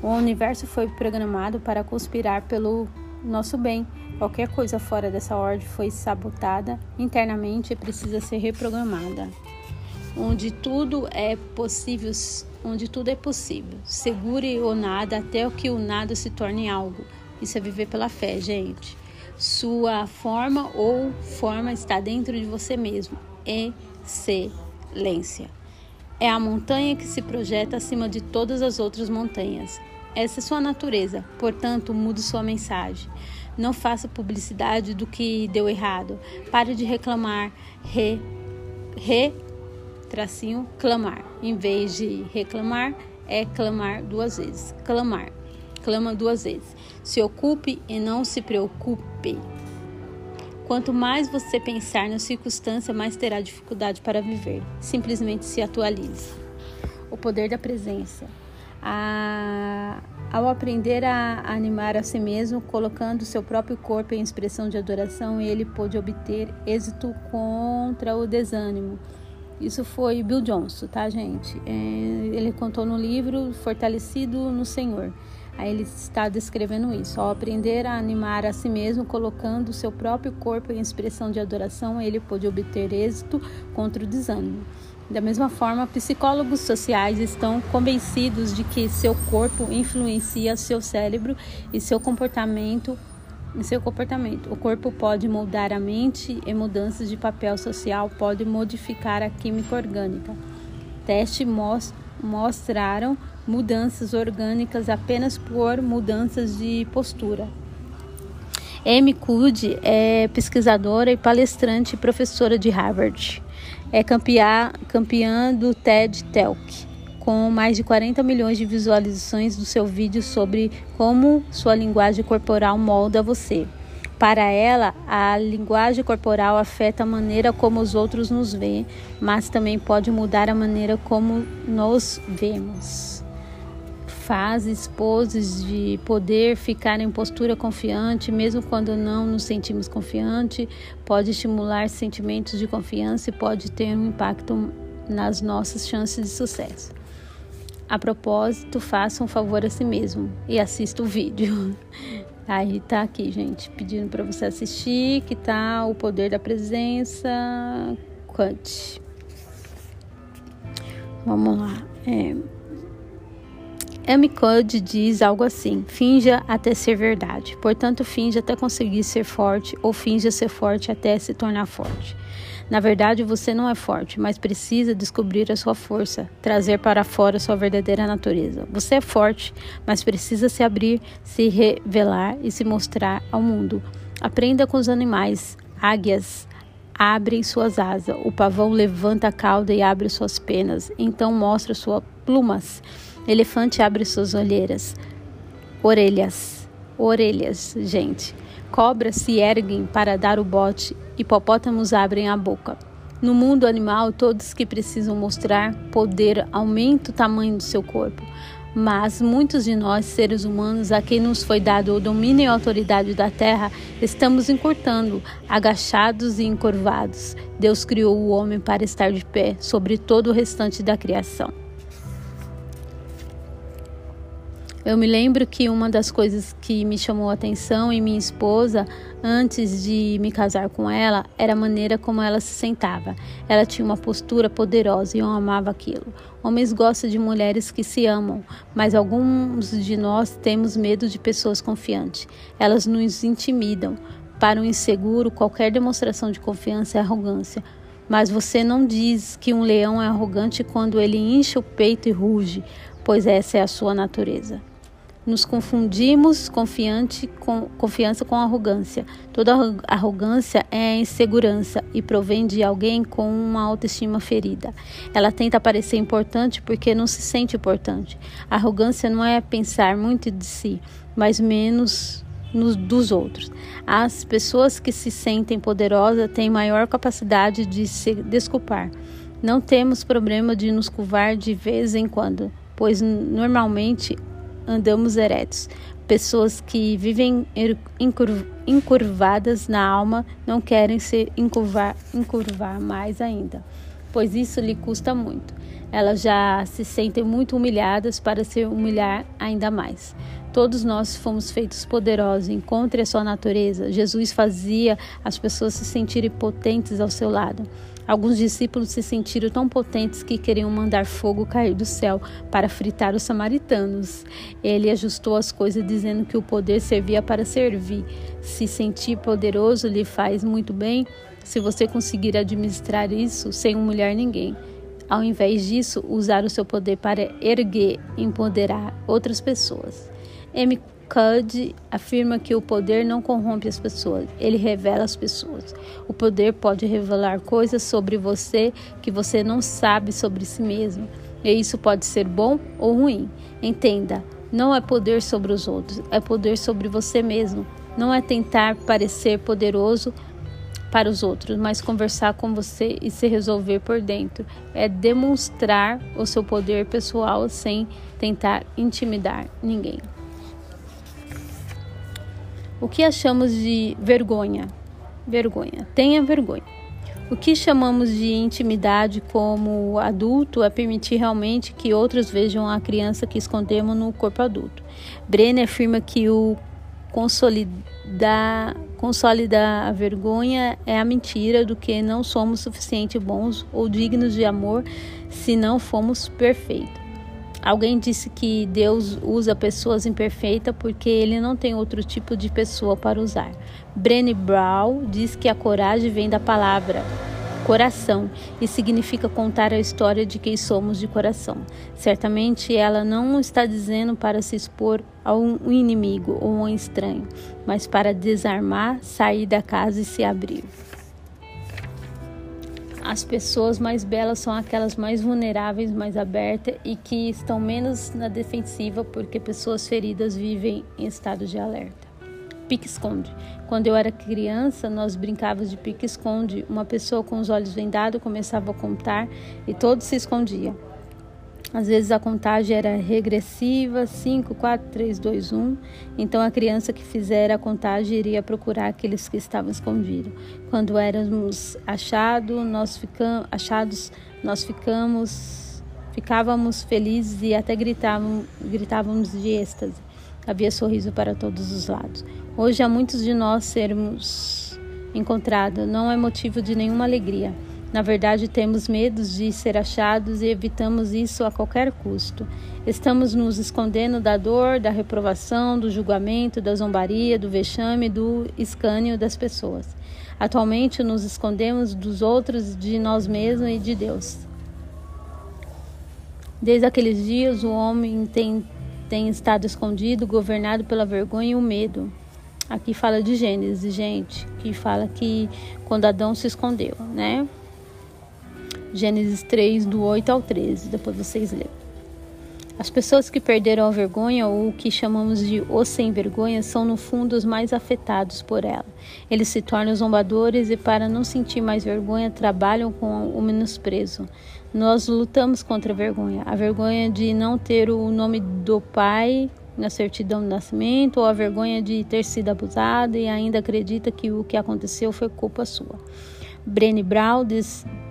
O universo foi programado para conspirar pelo nosso bem. Qualquer coisa fora dessa ordem foi sabotada internamente e precisa ser reprogramada. Onde tudo é possível, onde tudo é possível. Segure o nada até que o nada se torne algo. Isso é viver pela fé, gente. Sua forma ou forma está dentro de você mesmo. Excelência. É a montanha que se projeta acima de todas as outras montanhas. Essa é sua natureza, portanto, mude sua mensagem. Não faça publicidade do que deu errado. Pare de reclamar, re, re, tracinho, clamar. Em vez de reclamar, é clamar duas vezes. Clamar, clama duas vezes. Se ocupe e não se preocupe. Quanto mais você pensar na circunstância, mais terá dificuldade para viver. Simplesmente se atualize. O poder da presença. A, ao aprender a animar a si mesmo, colocando seu próprio corpo em expressão de adoração, ele pôde obter êxito contra o desânimo. Isso foi Bill Johnson, tá, gente? É, ele contou no livro Fortalecido no Senhor. Aí ele está descrevendo isso. Ao aprender a animar a si mesmo, colocando seu próprio corpo em expressão de adoração, ele pôde obter êxito contra o desânimo. Da mesma forma, psicólogos sociais estão convencidos de que seu corpo influencia seu cérebro e seu comportamento em seu comportamento. O corpo pode moldar a mente e mudanças de papel social pode modificar a química orgânica. Testes mostraram mudanças orgânicas apenas por mudanças de postura. Amy Cuddy é pesquisadora e palestrante e professora de Harvard. É campeã, campeã do TED Talk, com mais de 40 milhões de visualizações do seu vídeo sobre como sua linguagem corporal molda você. Para ela, a linguagem corporal afeta a maneira como os outros nos veem, mas também pode mudar a maneira como nos vemos. Fases, poses de poder, ficar em postura confiante, mesmo quando não nos sentimos confiante, pode estimular sentimentos de confiança e pode ter um impacto nas nossas chances de sucesso. A propósito, faça um favor a si mesmo e assista o vídeo. Aí tá aqui, gente, pedindo para você assistir, que tá o poder da presença. Quant. Vamos lá. É. M. Code diz algo assim: finja até ser verdade. Portanto, finja até conseguir ser forte, ou finja ser forte até se tornar forte. Na verdade, você não é forte, mas precisa descobrir a sua força, trazer para fora sua verdadeira natureza. Você é forte, mas precisa se abrir, se revelar e se mostrar ao mundo. Aprenda com os animais, águias, abrem suas asas, o pavão levanta a cauda e abre suas penas, então mostra suas plumas. Elefante abre suas olheiras, orelhas, orelhas, gente. Cobras se erguem para dar o bote, hipopótamos abrem a boca. No mundo animal, todos que precisam mostrar poder aumentam o tamanho do seu corpo. Mas muitos de nós, seres humanos, a quem nos foi dado o domínio e a autoridade da terra, estamos encurtando, agachados e encurvados. Deus criou o homem para estar de pé sobre todo o restante da criação. Eu me lembro que uma das coisas que me chamou a atenção em minha esposa, antes de me casar com ela, era a maneira como ela se sentava. Ela tinha uma postura poderosa e eu amava aquilo. Homens gostam de mulheres que se amam, mas alguns de nós temos medo de pessoas confiantes. Elas nos intimidam. Para um inseguro, qualquer demonstração de confiança é arrogância. Mas você não diz que um leão é arrogante quando ele incha o peito e ruge, pois essa é a sua natureza. Nos confundimos confiante com, confiança com arrogância. Toda arrogância é insegurança e provém de alguém com uma autoestima ferida. Ela tenta parecer importante porque não se sente importante. A arrogância não é pensar muito de si, mas menos nos, dos outros. As pessoas que se sentem poderosas têm maior capacidade de se desculpar. Não temos problema de nos curvar de vez em quando, pois normalmente andamos eretos. Pessoas que vivem encurvadas na alma não querem se encurvar, encurvar mais ainda, pois isso lhe custa muito. Elas já se sentem muito humilhadas para se humilhar ainda mais. Todos nós fomos feitos poderosos, encontre a sua natureza. Jesus fazia as pessoas se sentirem potentes ao seu lado. Alguns discípulos se sentiram tão potentes que queriam mandar fogo cair do céu para fritar os samaritanos. Ele ajustou as coisas dizendo que o poder servia para servir. Se sentir poderoso lhe faz muito bem, se você conseguir administrar isso sem humilhar ninguém. Ao invés disso, usar o seu poder para erguer, empoderar outras pessoas. M. Cud afirma que o poder não corrompe as pessoas, ele revela as pessoas. O poder pode revelar coisas sobre você que você não sabe sobre si mesmo, e isso pode ser bom ou ruim. Entenda, não é poder sobre os outros, é poder sobre você mesmo. Não é tentar parecer poderoso para os outros, mas conversar com você e se resolver por dentro. É demonstrar o seu poder pessoal sem tentar intimidar ninguém. O que achamos de vergonha? Vergonha. Tenha vergonha. O que chamamos de intimidade como adulto é permitir realmente que outros vejam a criança que escondemos no corpo adulto. Brenner afirma que o consolidar, consolidar a vergonha é a mentira do que não somos suficientemente bons ou dignos de amor se não fomos perfeitos. Alguém disse que Deus usa pessoas imperfeitas porque ele não tem outro tipo de pessoa para usar. Brené Brown diz que a coragem vem da palavra coração e significa contar a história de quem somos de coração. Certamente ela não está dizendo para se expor a um inimigo ou um estranho, mas para desarmar, sair da casa e se abrir. As pessoas mais belas são aquelas mais vulneráveis, mais abertas e que estão menos na defensiva, porque pessoas feridas vivem em estado de alerta. Pique-esconde. Quando eu era criança, nós brincávamos de pique-esconde. Uma pessoa com os olhos vendados começava a contar e todos se escondiam. Às vezes a contagem era regressiva, 5, 4, 3, 2, 1. Então a criança que fizera a contagem iria procurar aqueles que estavam escondidos. Quando éramos achado, nós ficamos, achados, nós ficamos, ficávamos felizes e até gritávamos, gritávamos de êxtase. Havia sorriso para todos os lados. Hoje há muitos de nós sermos encontrados, não é motivo de nenhuma alegria. Na verdade, temos medo de ser achados e evitamos isso a qualquer custo. Estamos nos escondendo da dor, da reprovação, do julgamento, da zombaria, do vexame, do escânio das pessoas. Atualmente, nos escondemos dos outros, de nós mesmos e de Deus. Desde aqueles dias, o homem tem, tem estado escondido, governado pela vergonha e o medo. Aqui fala de Gênesis, gente, que fala que quando Adão se escondeu, né? Gênesis 3, do 8 ao 13. Depois vocês lêem. As pessoas que perderam a vergonha, ou o que chamamos de os sem vergonha, são no fundo os mais afetados por ela. Eles se tornam zombadores e, para não sentir mais vergonha, trabalham com o menosprezo. Nós lutamos contra a vergonha. A vergonha de não ter o nome do pai na certidão de nascimento, ou a vergonha de ter sido abusado e ainda acredita que o que aconteceu foi culpa sua. Brené Brown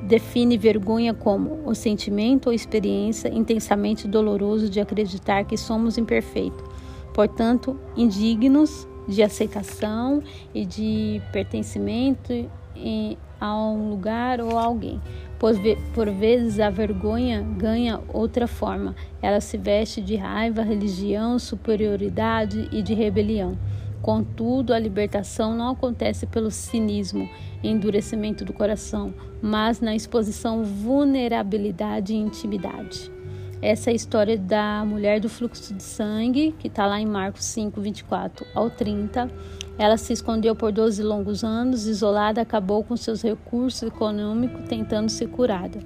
define vergonha como o sentimento ou experiência intensamente doloroso de acreditar que somos imperfeitos, portanto, indignos de aceitação e de pertencimento a um lugar ou a alguém. Por, por vezes a vergonha ganha outra forma. Ela se veste de raiva, religião, superioridade e de rebelião. Contudo, a libertação não acontece pelo cinismo, endurecimento do coração, mas na exposição vulnerabilidade e intimidade. Essa história da mulher do fluxo de sangue, que está lá em Marcos 5, 24 ao 30. Ela se escondeu por 12 longos anos, isolada, acabou com seus recursos econômicos tentando ser curada.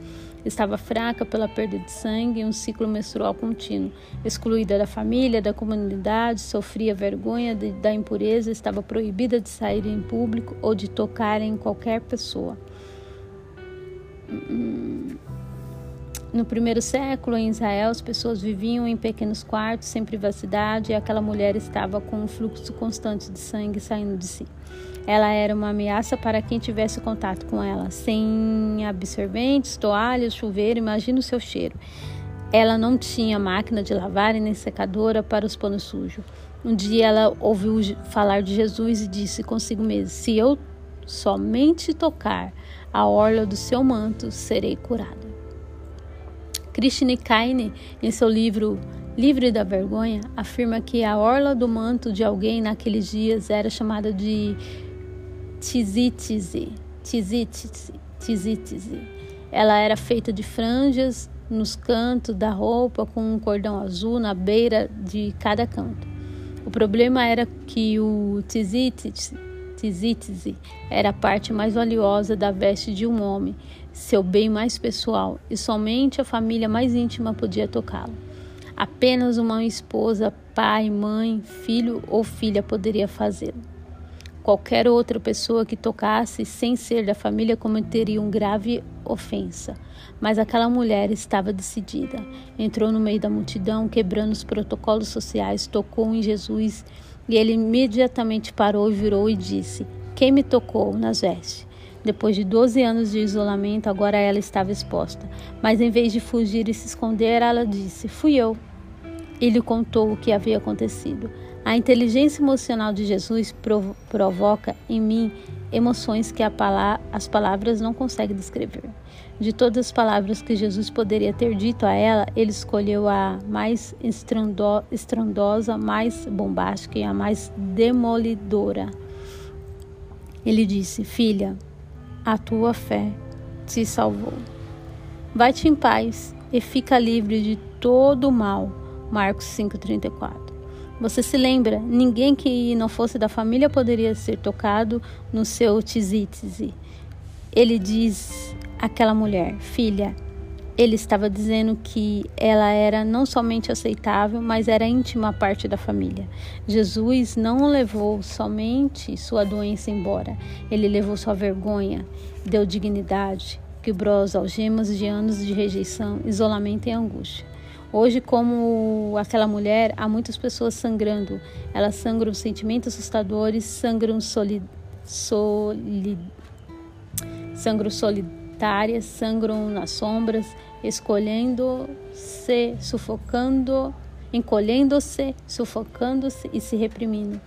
Estava fraca pela perda de sangue e um ciclo menstrual contínuo. Excluída da família, da comunidade, sofria vergonha de, da impureza, estava proibida de sair em público ou de tocar em qualquer pessoa. No primeiro século, em Israel, as pessoas viviam em pequenos quartos, sem privacidade, e aquela mulher estava com um fluxo constante de sangue saindo de si. Ela era uma ameaça para quem tivesse contato com ela. Sem absorventes, toalhas, chuveiro, imagina o seu cheiro. Ela não tinha máquina de lavar e nem secadora para os panos sujos. Um dia ela ouviu falar de Jesus e disse consigo mesma: Se eu somente tocar a orla do seu manto, serei curada. Christine Kaine, em seu livro Livre da Vergonha, afirma que a orla do manto de alguém naqueles dias era chamada de tizítise, tizítise, tizítise. Ela era feita de franjas nos cantos da roupa com um cordão azul na beira de cada canto. O problema era que o tizítise era a parte mais valiosa da veste de um homem, seu bem mais pessoal, e somente a família mais íntima podia tocá-lo. Apenas uma esposa, pai, mãe, filho ou filha poderia fazê-lo. Qualquer outra pessoa que tocasse sem ser da família cometeria um grave ofensa. Mas aquela mulher estava decidida. Entrou no meio da multidão, quebrando os protocolos sociais, tocou em Jesus e ele imediatamente parou virou e disse: Quem me tocou nas vestes? Depois de 12 anos de isolamento, agora ela estava exposta. Mas em vez de fugir e se esconder, ela disse: Fui eu. Ele contou o que havia acontecido. A inteligência emocional de Jesus provoca em mim emoções que as palavras não conseguem descrever. De todas as palavras que Jesus poderia ter dito a ela, ele escolheu a mais estrondosa, mais bombástica e a mais demolidora. Ele disse: Filha, a tua fé te salvou. Vai-te em paz e fica livre de todo o mal. Marcos 5,34 você se lembra? Ninguém que não fosse da família poderia ser tocado no seu tizítise. Ele diz àquela mulher, filha, ele estava dizendo que ela era não somente aceitável, mas era íntima parte da família. Jesus não levou somente sua doença embora, ele levou sua vergonha, deu dignidade, quebrou as algemas de anos de rejeição, isolamento e angústia. Hoje, como aquela mulher, há muitas pessoas sangrando. Elas sangram sentimentos assustadores, sangram soli, soli, sangram solitárias, sangram nas sombras, escolhendo-se, sufocando, encolhendo-se, sufocando-se e se reprimindo.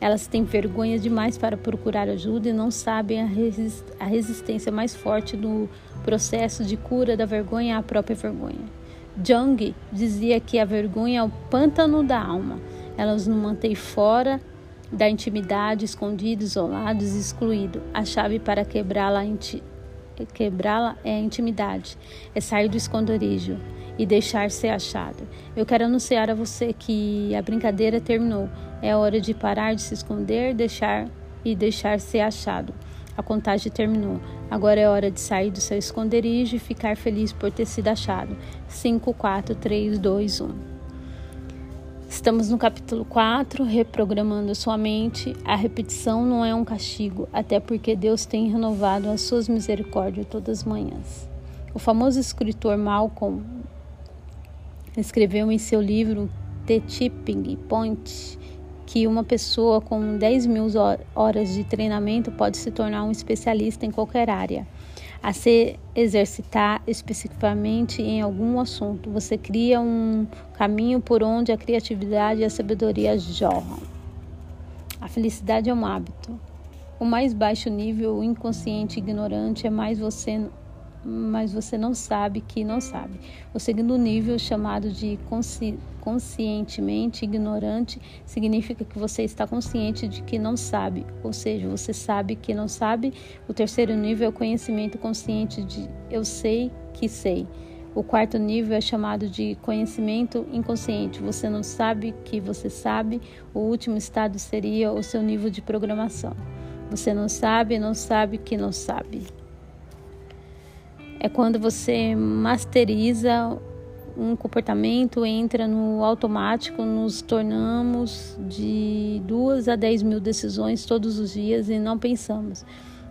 Elas têm vergonha demais para procurar ajuda e não sabem a, resist a resistência mais forte do processo de cura da vergonha à própria vergonha. Jung dizia que a vergonha é o pântano da alma. Ela nos mantém fora da intimidade, escondido, isolado, excluído. A chave para quebrá-la quebrá-la é a intimidade, é sair do esconderijo e deixar ser achado. Eu quero anunciar a você que a brincadeira terminou. É hora de parar de se esconder, deixar e deixar ser achado. A contagem terminou. Agora é hora de sair do seu esconderijo e ficar feliz por ter sido achado. 5, 4, 3, 2, 1. Estamos no capítulo 4, reprogramando sua mente. A repetição não é um castigo, até porque Deus tem renovado as suas misericórdias todas as manhãs. O famoso escritor Malcolm escreveu em seu livro The Tipping Point que uma pessoa com 10 mil horas de treinamento pode se tornar um especialista em qualquer área. A se exercitar especificamente em algum assunto, você cria um caminho por onde a criatividade e a sabedoria jorram. A felicidade é um hábito. O mais baixo nível, o inconsciente ignorante, é mais você mas você não sabe que não sabe. O segundo nível, chamado de consci conscientemente ignorante, significa que você está consciente de que não sabe, ou seja, você sabe que não sabe. O terceiro nível é o conhecimento consciente de eu sei que sei. O quarto nível é chamado de conhecimento inconsciente. Você não sabe que você sabe. O último estado seria o seu nível de programação. Você não sabe, não sabe que não sabe. É quando você masteriza um comportamento, entra no automático, nos tornamos de duas a dez mil decisões todos os dias e não pensamos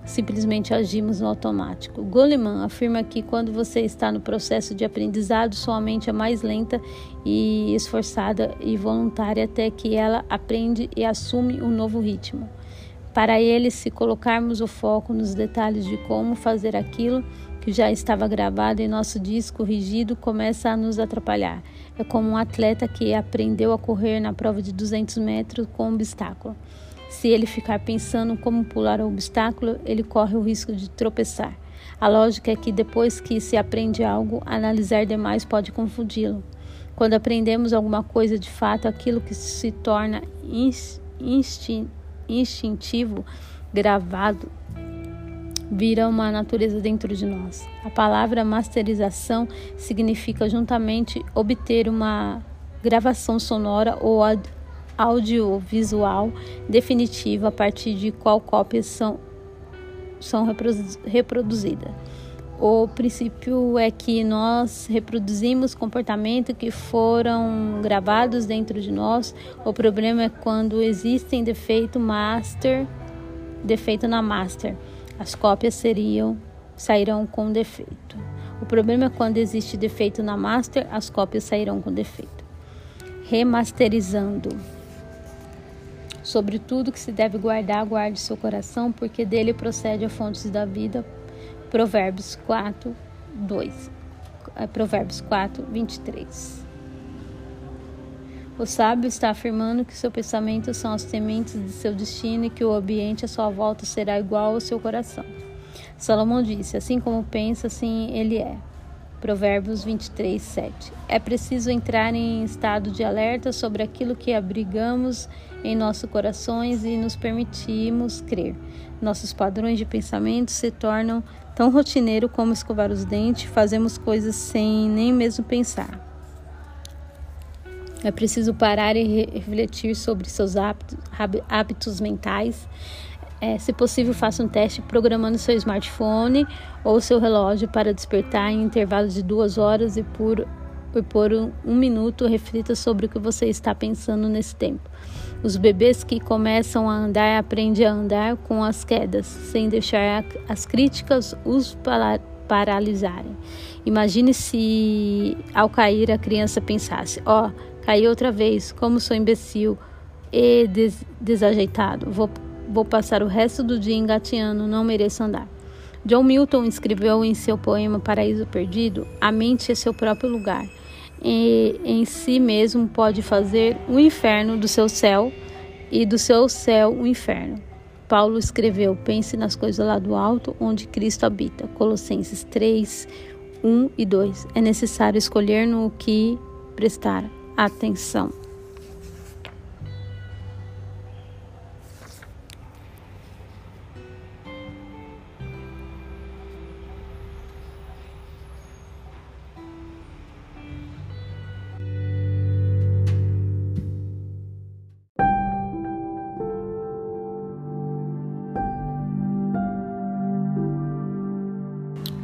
simplesmente agimos no automático. Goleman afirma que quando você está no processo de aprendizado, sua mente é mais lenta e esforçada e voluntária até que ela aprende e assume um novo ritmo. Para ele, se colocarmos o foco nos detalhes de como fazer aquilo que já estava gravado em nosso disco rígido, começa a nos atrapalhar. É como um atleta que aprendeu a correr na prova de 200 metros com um obstáculo. Se ele ficar pensando como pular o obstáculo, ele corre o risco de tropeçar. A lógica é que depois que se aprende algo, analisar demais pode confundi-lo. Quando aprendemos alguma coisa de fato, aquilo que se torna instintivo, gravado, vira uma natureza dentro de nós. A palavra masterização significa juntamente obter uma gravação sonora ou audiovisual definitivo a partir de qual cópias são, são reproduzidas. O princípio é que nós reproduzimos comportamentos que foram gravados dentro de nós. O problema é quando existem defeito master, defeito na master. As cópias seriam sairão com defeito. O problema é quando existe defeito na master, as cópias sairão com defeito. Remasterizando. Sobre tudo que se deve guardar, guarde seu coração, porque dele procede a fontes da vida. Provérbios 4, 2. É, Provérbios 4, 23. O sábio está afirmando que seu pensamento são as sementes de seu destino e que o ambiente à sua volta será igual ao seu coração. Salomão disse: Assim como pensa, assim ele é. Provérbios 23, 7. É preciso entrar em estado de alerta sobre aquilo que abrigamos em nossos corações e nos permitimos crer. Nossos padrões de pensamento se tornam tão rotineiro como escovar os dentes, fazemos coisas sem nem mesmo pensar. É preciso parar e refletir sobre seus hábitos, hábitos mentais é, se possível, faça um teste programando seu smartphone ou seu relógio para despertar em intervalos de duas horas e por, por, por um, um minuto reflita sobre o que você está pensando nesse tempo. Os bebês que começam a andar aprendem a andar com as quedas, sem deixar as críticas os paralisarem. Imagine se ao cair a criança pensasse: ó, oh, caí outra vez, como sou imbecil e des desajeitado. Vou Vou passar o resto do dia engateando, não mereço andar. John Milton escreveu em seu poema Paraíso Perdido: A mente é seu próprio lugar. E em si mesmo pode fazer um inferno do seu céu e do seu céu um inferno. Paulo escreveu: Pense nas coisas lá do alto, onde Cristo habita. Colossenses 3, 1 e 2. É necessário escolher no que prestar atenção.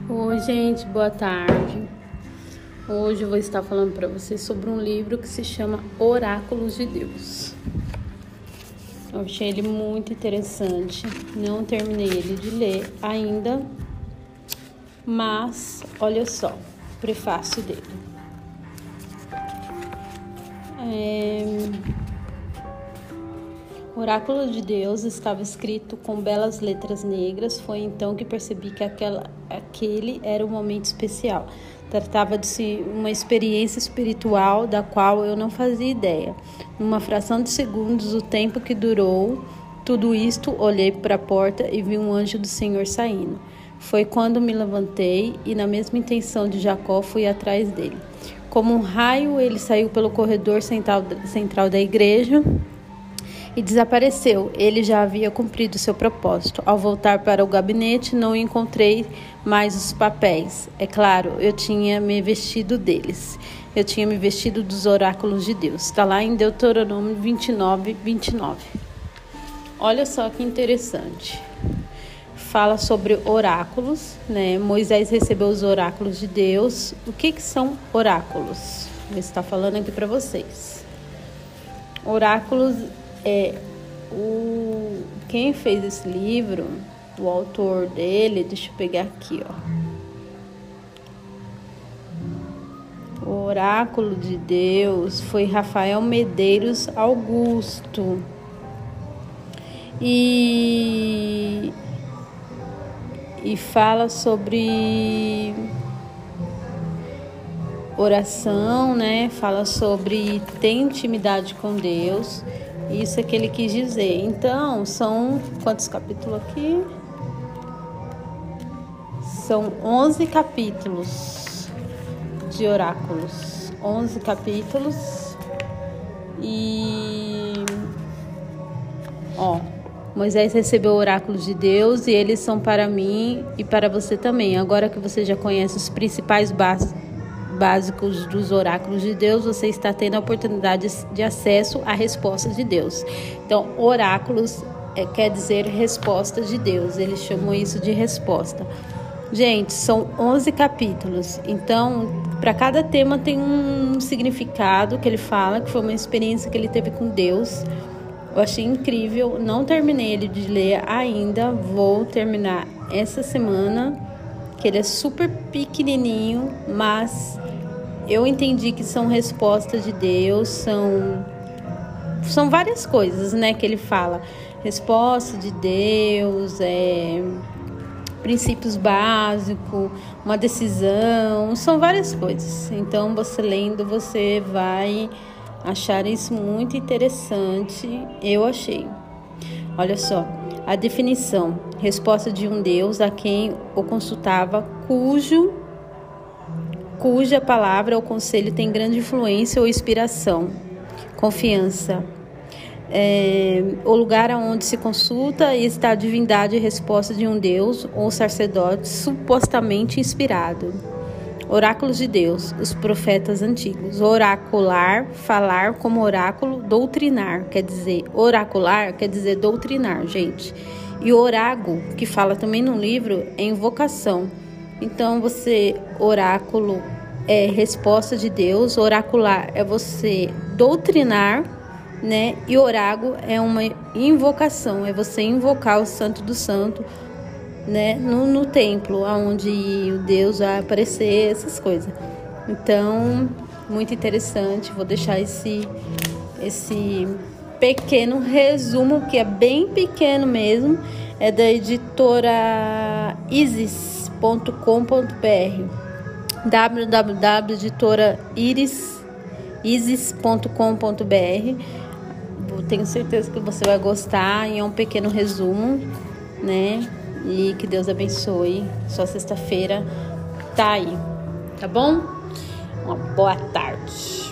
Oi, gente, boa tarde. Hoje eu vou estar falando para vocês sobre um livro que se chama Oráculos de Deus. Eu achei ele muito interessante. Não terminei ele de ler ainda, mas olha só, o prefácio dele. É oráculo de Deus estava escrito com belas letras negras. Foi então que percebi que aquela, aquele era um momento especial. Tratava de uma experiência espiritual da qual eu não fazia ideia. Numa fração de segundos, o tempo que durou tudo isto, olhei para a porta e vi um anjo do Senhor saindo. Foi quando me levantei e, na mesma intenção de Jacó, fui atrás dele. Como um raio, ele saiu pelo corredor central da igreja e desapareceu. Ele já havia cumprido seu propósito. Ao voltar para o gabinete, não encontrei mais os papéis. É claro, eu tinha me vestido deles. Eu tinha me vestido dos oráculos de Deus. Está lá em Deuteronômio 29, 29. Olha só que interessante. Fala sobre oráculos, né? Moisés recebeu os oráculos de Deus. O que, que são oráculos? Vou estar falando aqui para vocês. Oráculos é o quem fez esse livro, o autor dele, deixa eu pegar aqui, ó. O oráculo de Deus foi Rafael Medeiros Augusto. E e fala sobre oração, né? Fala sobre ter intimidade com Deus. Isso é que ele quis dizer. Então, são quantos capítulos aqui? São 11 capítulos de oráculos. 11 capítulos. E ó, Moisés recebeu oráculos de Deus e eles são para mim e para você também. Agora que você já conhece os principais básicos dos oráculos de Deus, você está tendo a oportunidade de acesso à resposta de Deus. Então, oráculos é, quer dizer respostas de Deus. Eles chamam isso de resposta. Gente, são 11 capítulos. Então, para cada tema tem um significado que ele fala, que foi uma experiência que ele teve com Deus. Eu achei incrível, não terminei ele de ler ainda, vou terminar essa semana, que ele é super pequenininho, mas eu entendi que são respostas de Deus, são são várias coisas, né, que ele fala. Resposta de Deus, é princípios básicos, uma decisão, são várias coisas. Então, você lendo, você vai Acharam isso muito interessante, eu achei. Olha só, a definição: resposta de um Deus a quem o consultava, cujo cuja palavra ou conselho tem grande influência ou inspiração. Confiança. É, o lugar aonde se consulta está a divindade e resposta de um Deus ou sacerdote supostamente inspirado. Oráculos de Deus, os profetas antigos. Oracular, falar como oráculo, doutrinar, quer dizer, oracular quer dizer doutrinar, gente. E orago, que fala também no livro, é invocação. Então você, oráculo é resposta de Deus, oracular é você doutrinar, né? E orago é uma invocação, é você invocar o santo do santo né, no, no templo, onde o Deus vai aparecer, essas coisas. Então, muito interessante. Vou deixar esse, esse pequeno resumo, que é bem pequeno mesmo, é da editora isis.com.br www.editoraisis.com.br Tenho certeza que você vai gostar e é um pequeno resumo, né? E que Deus abençoe. Sua sexta-feira tá aí, tá bom? Uma boa tarde.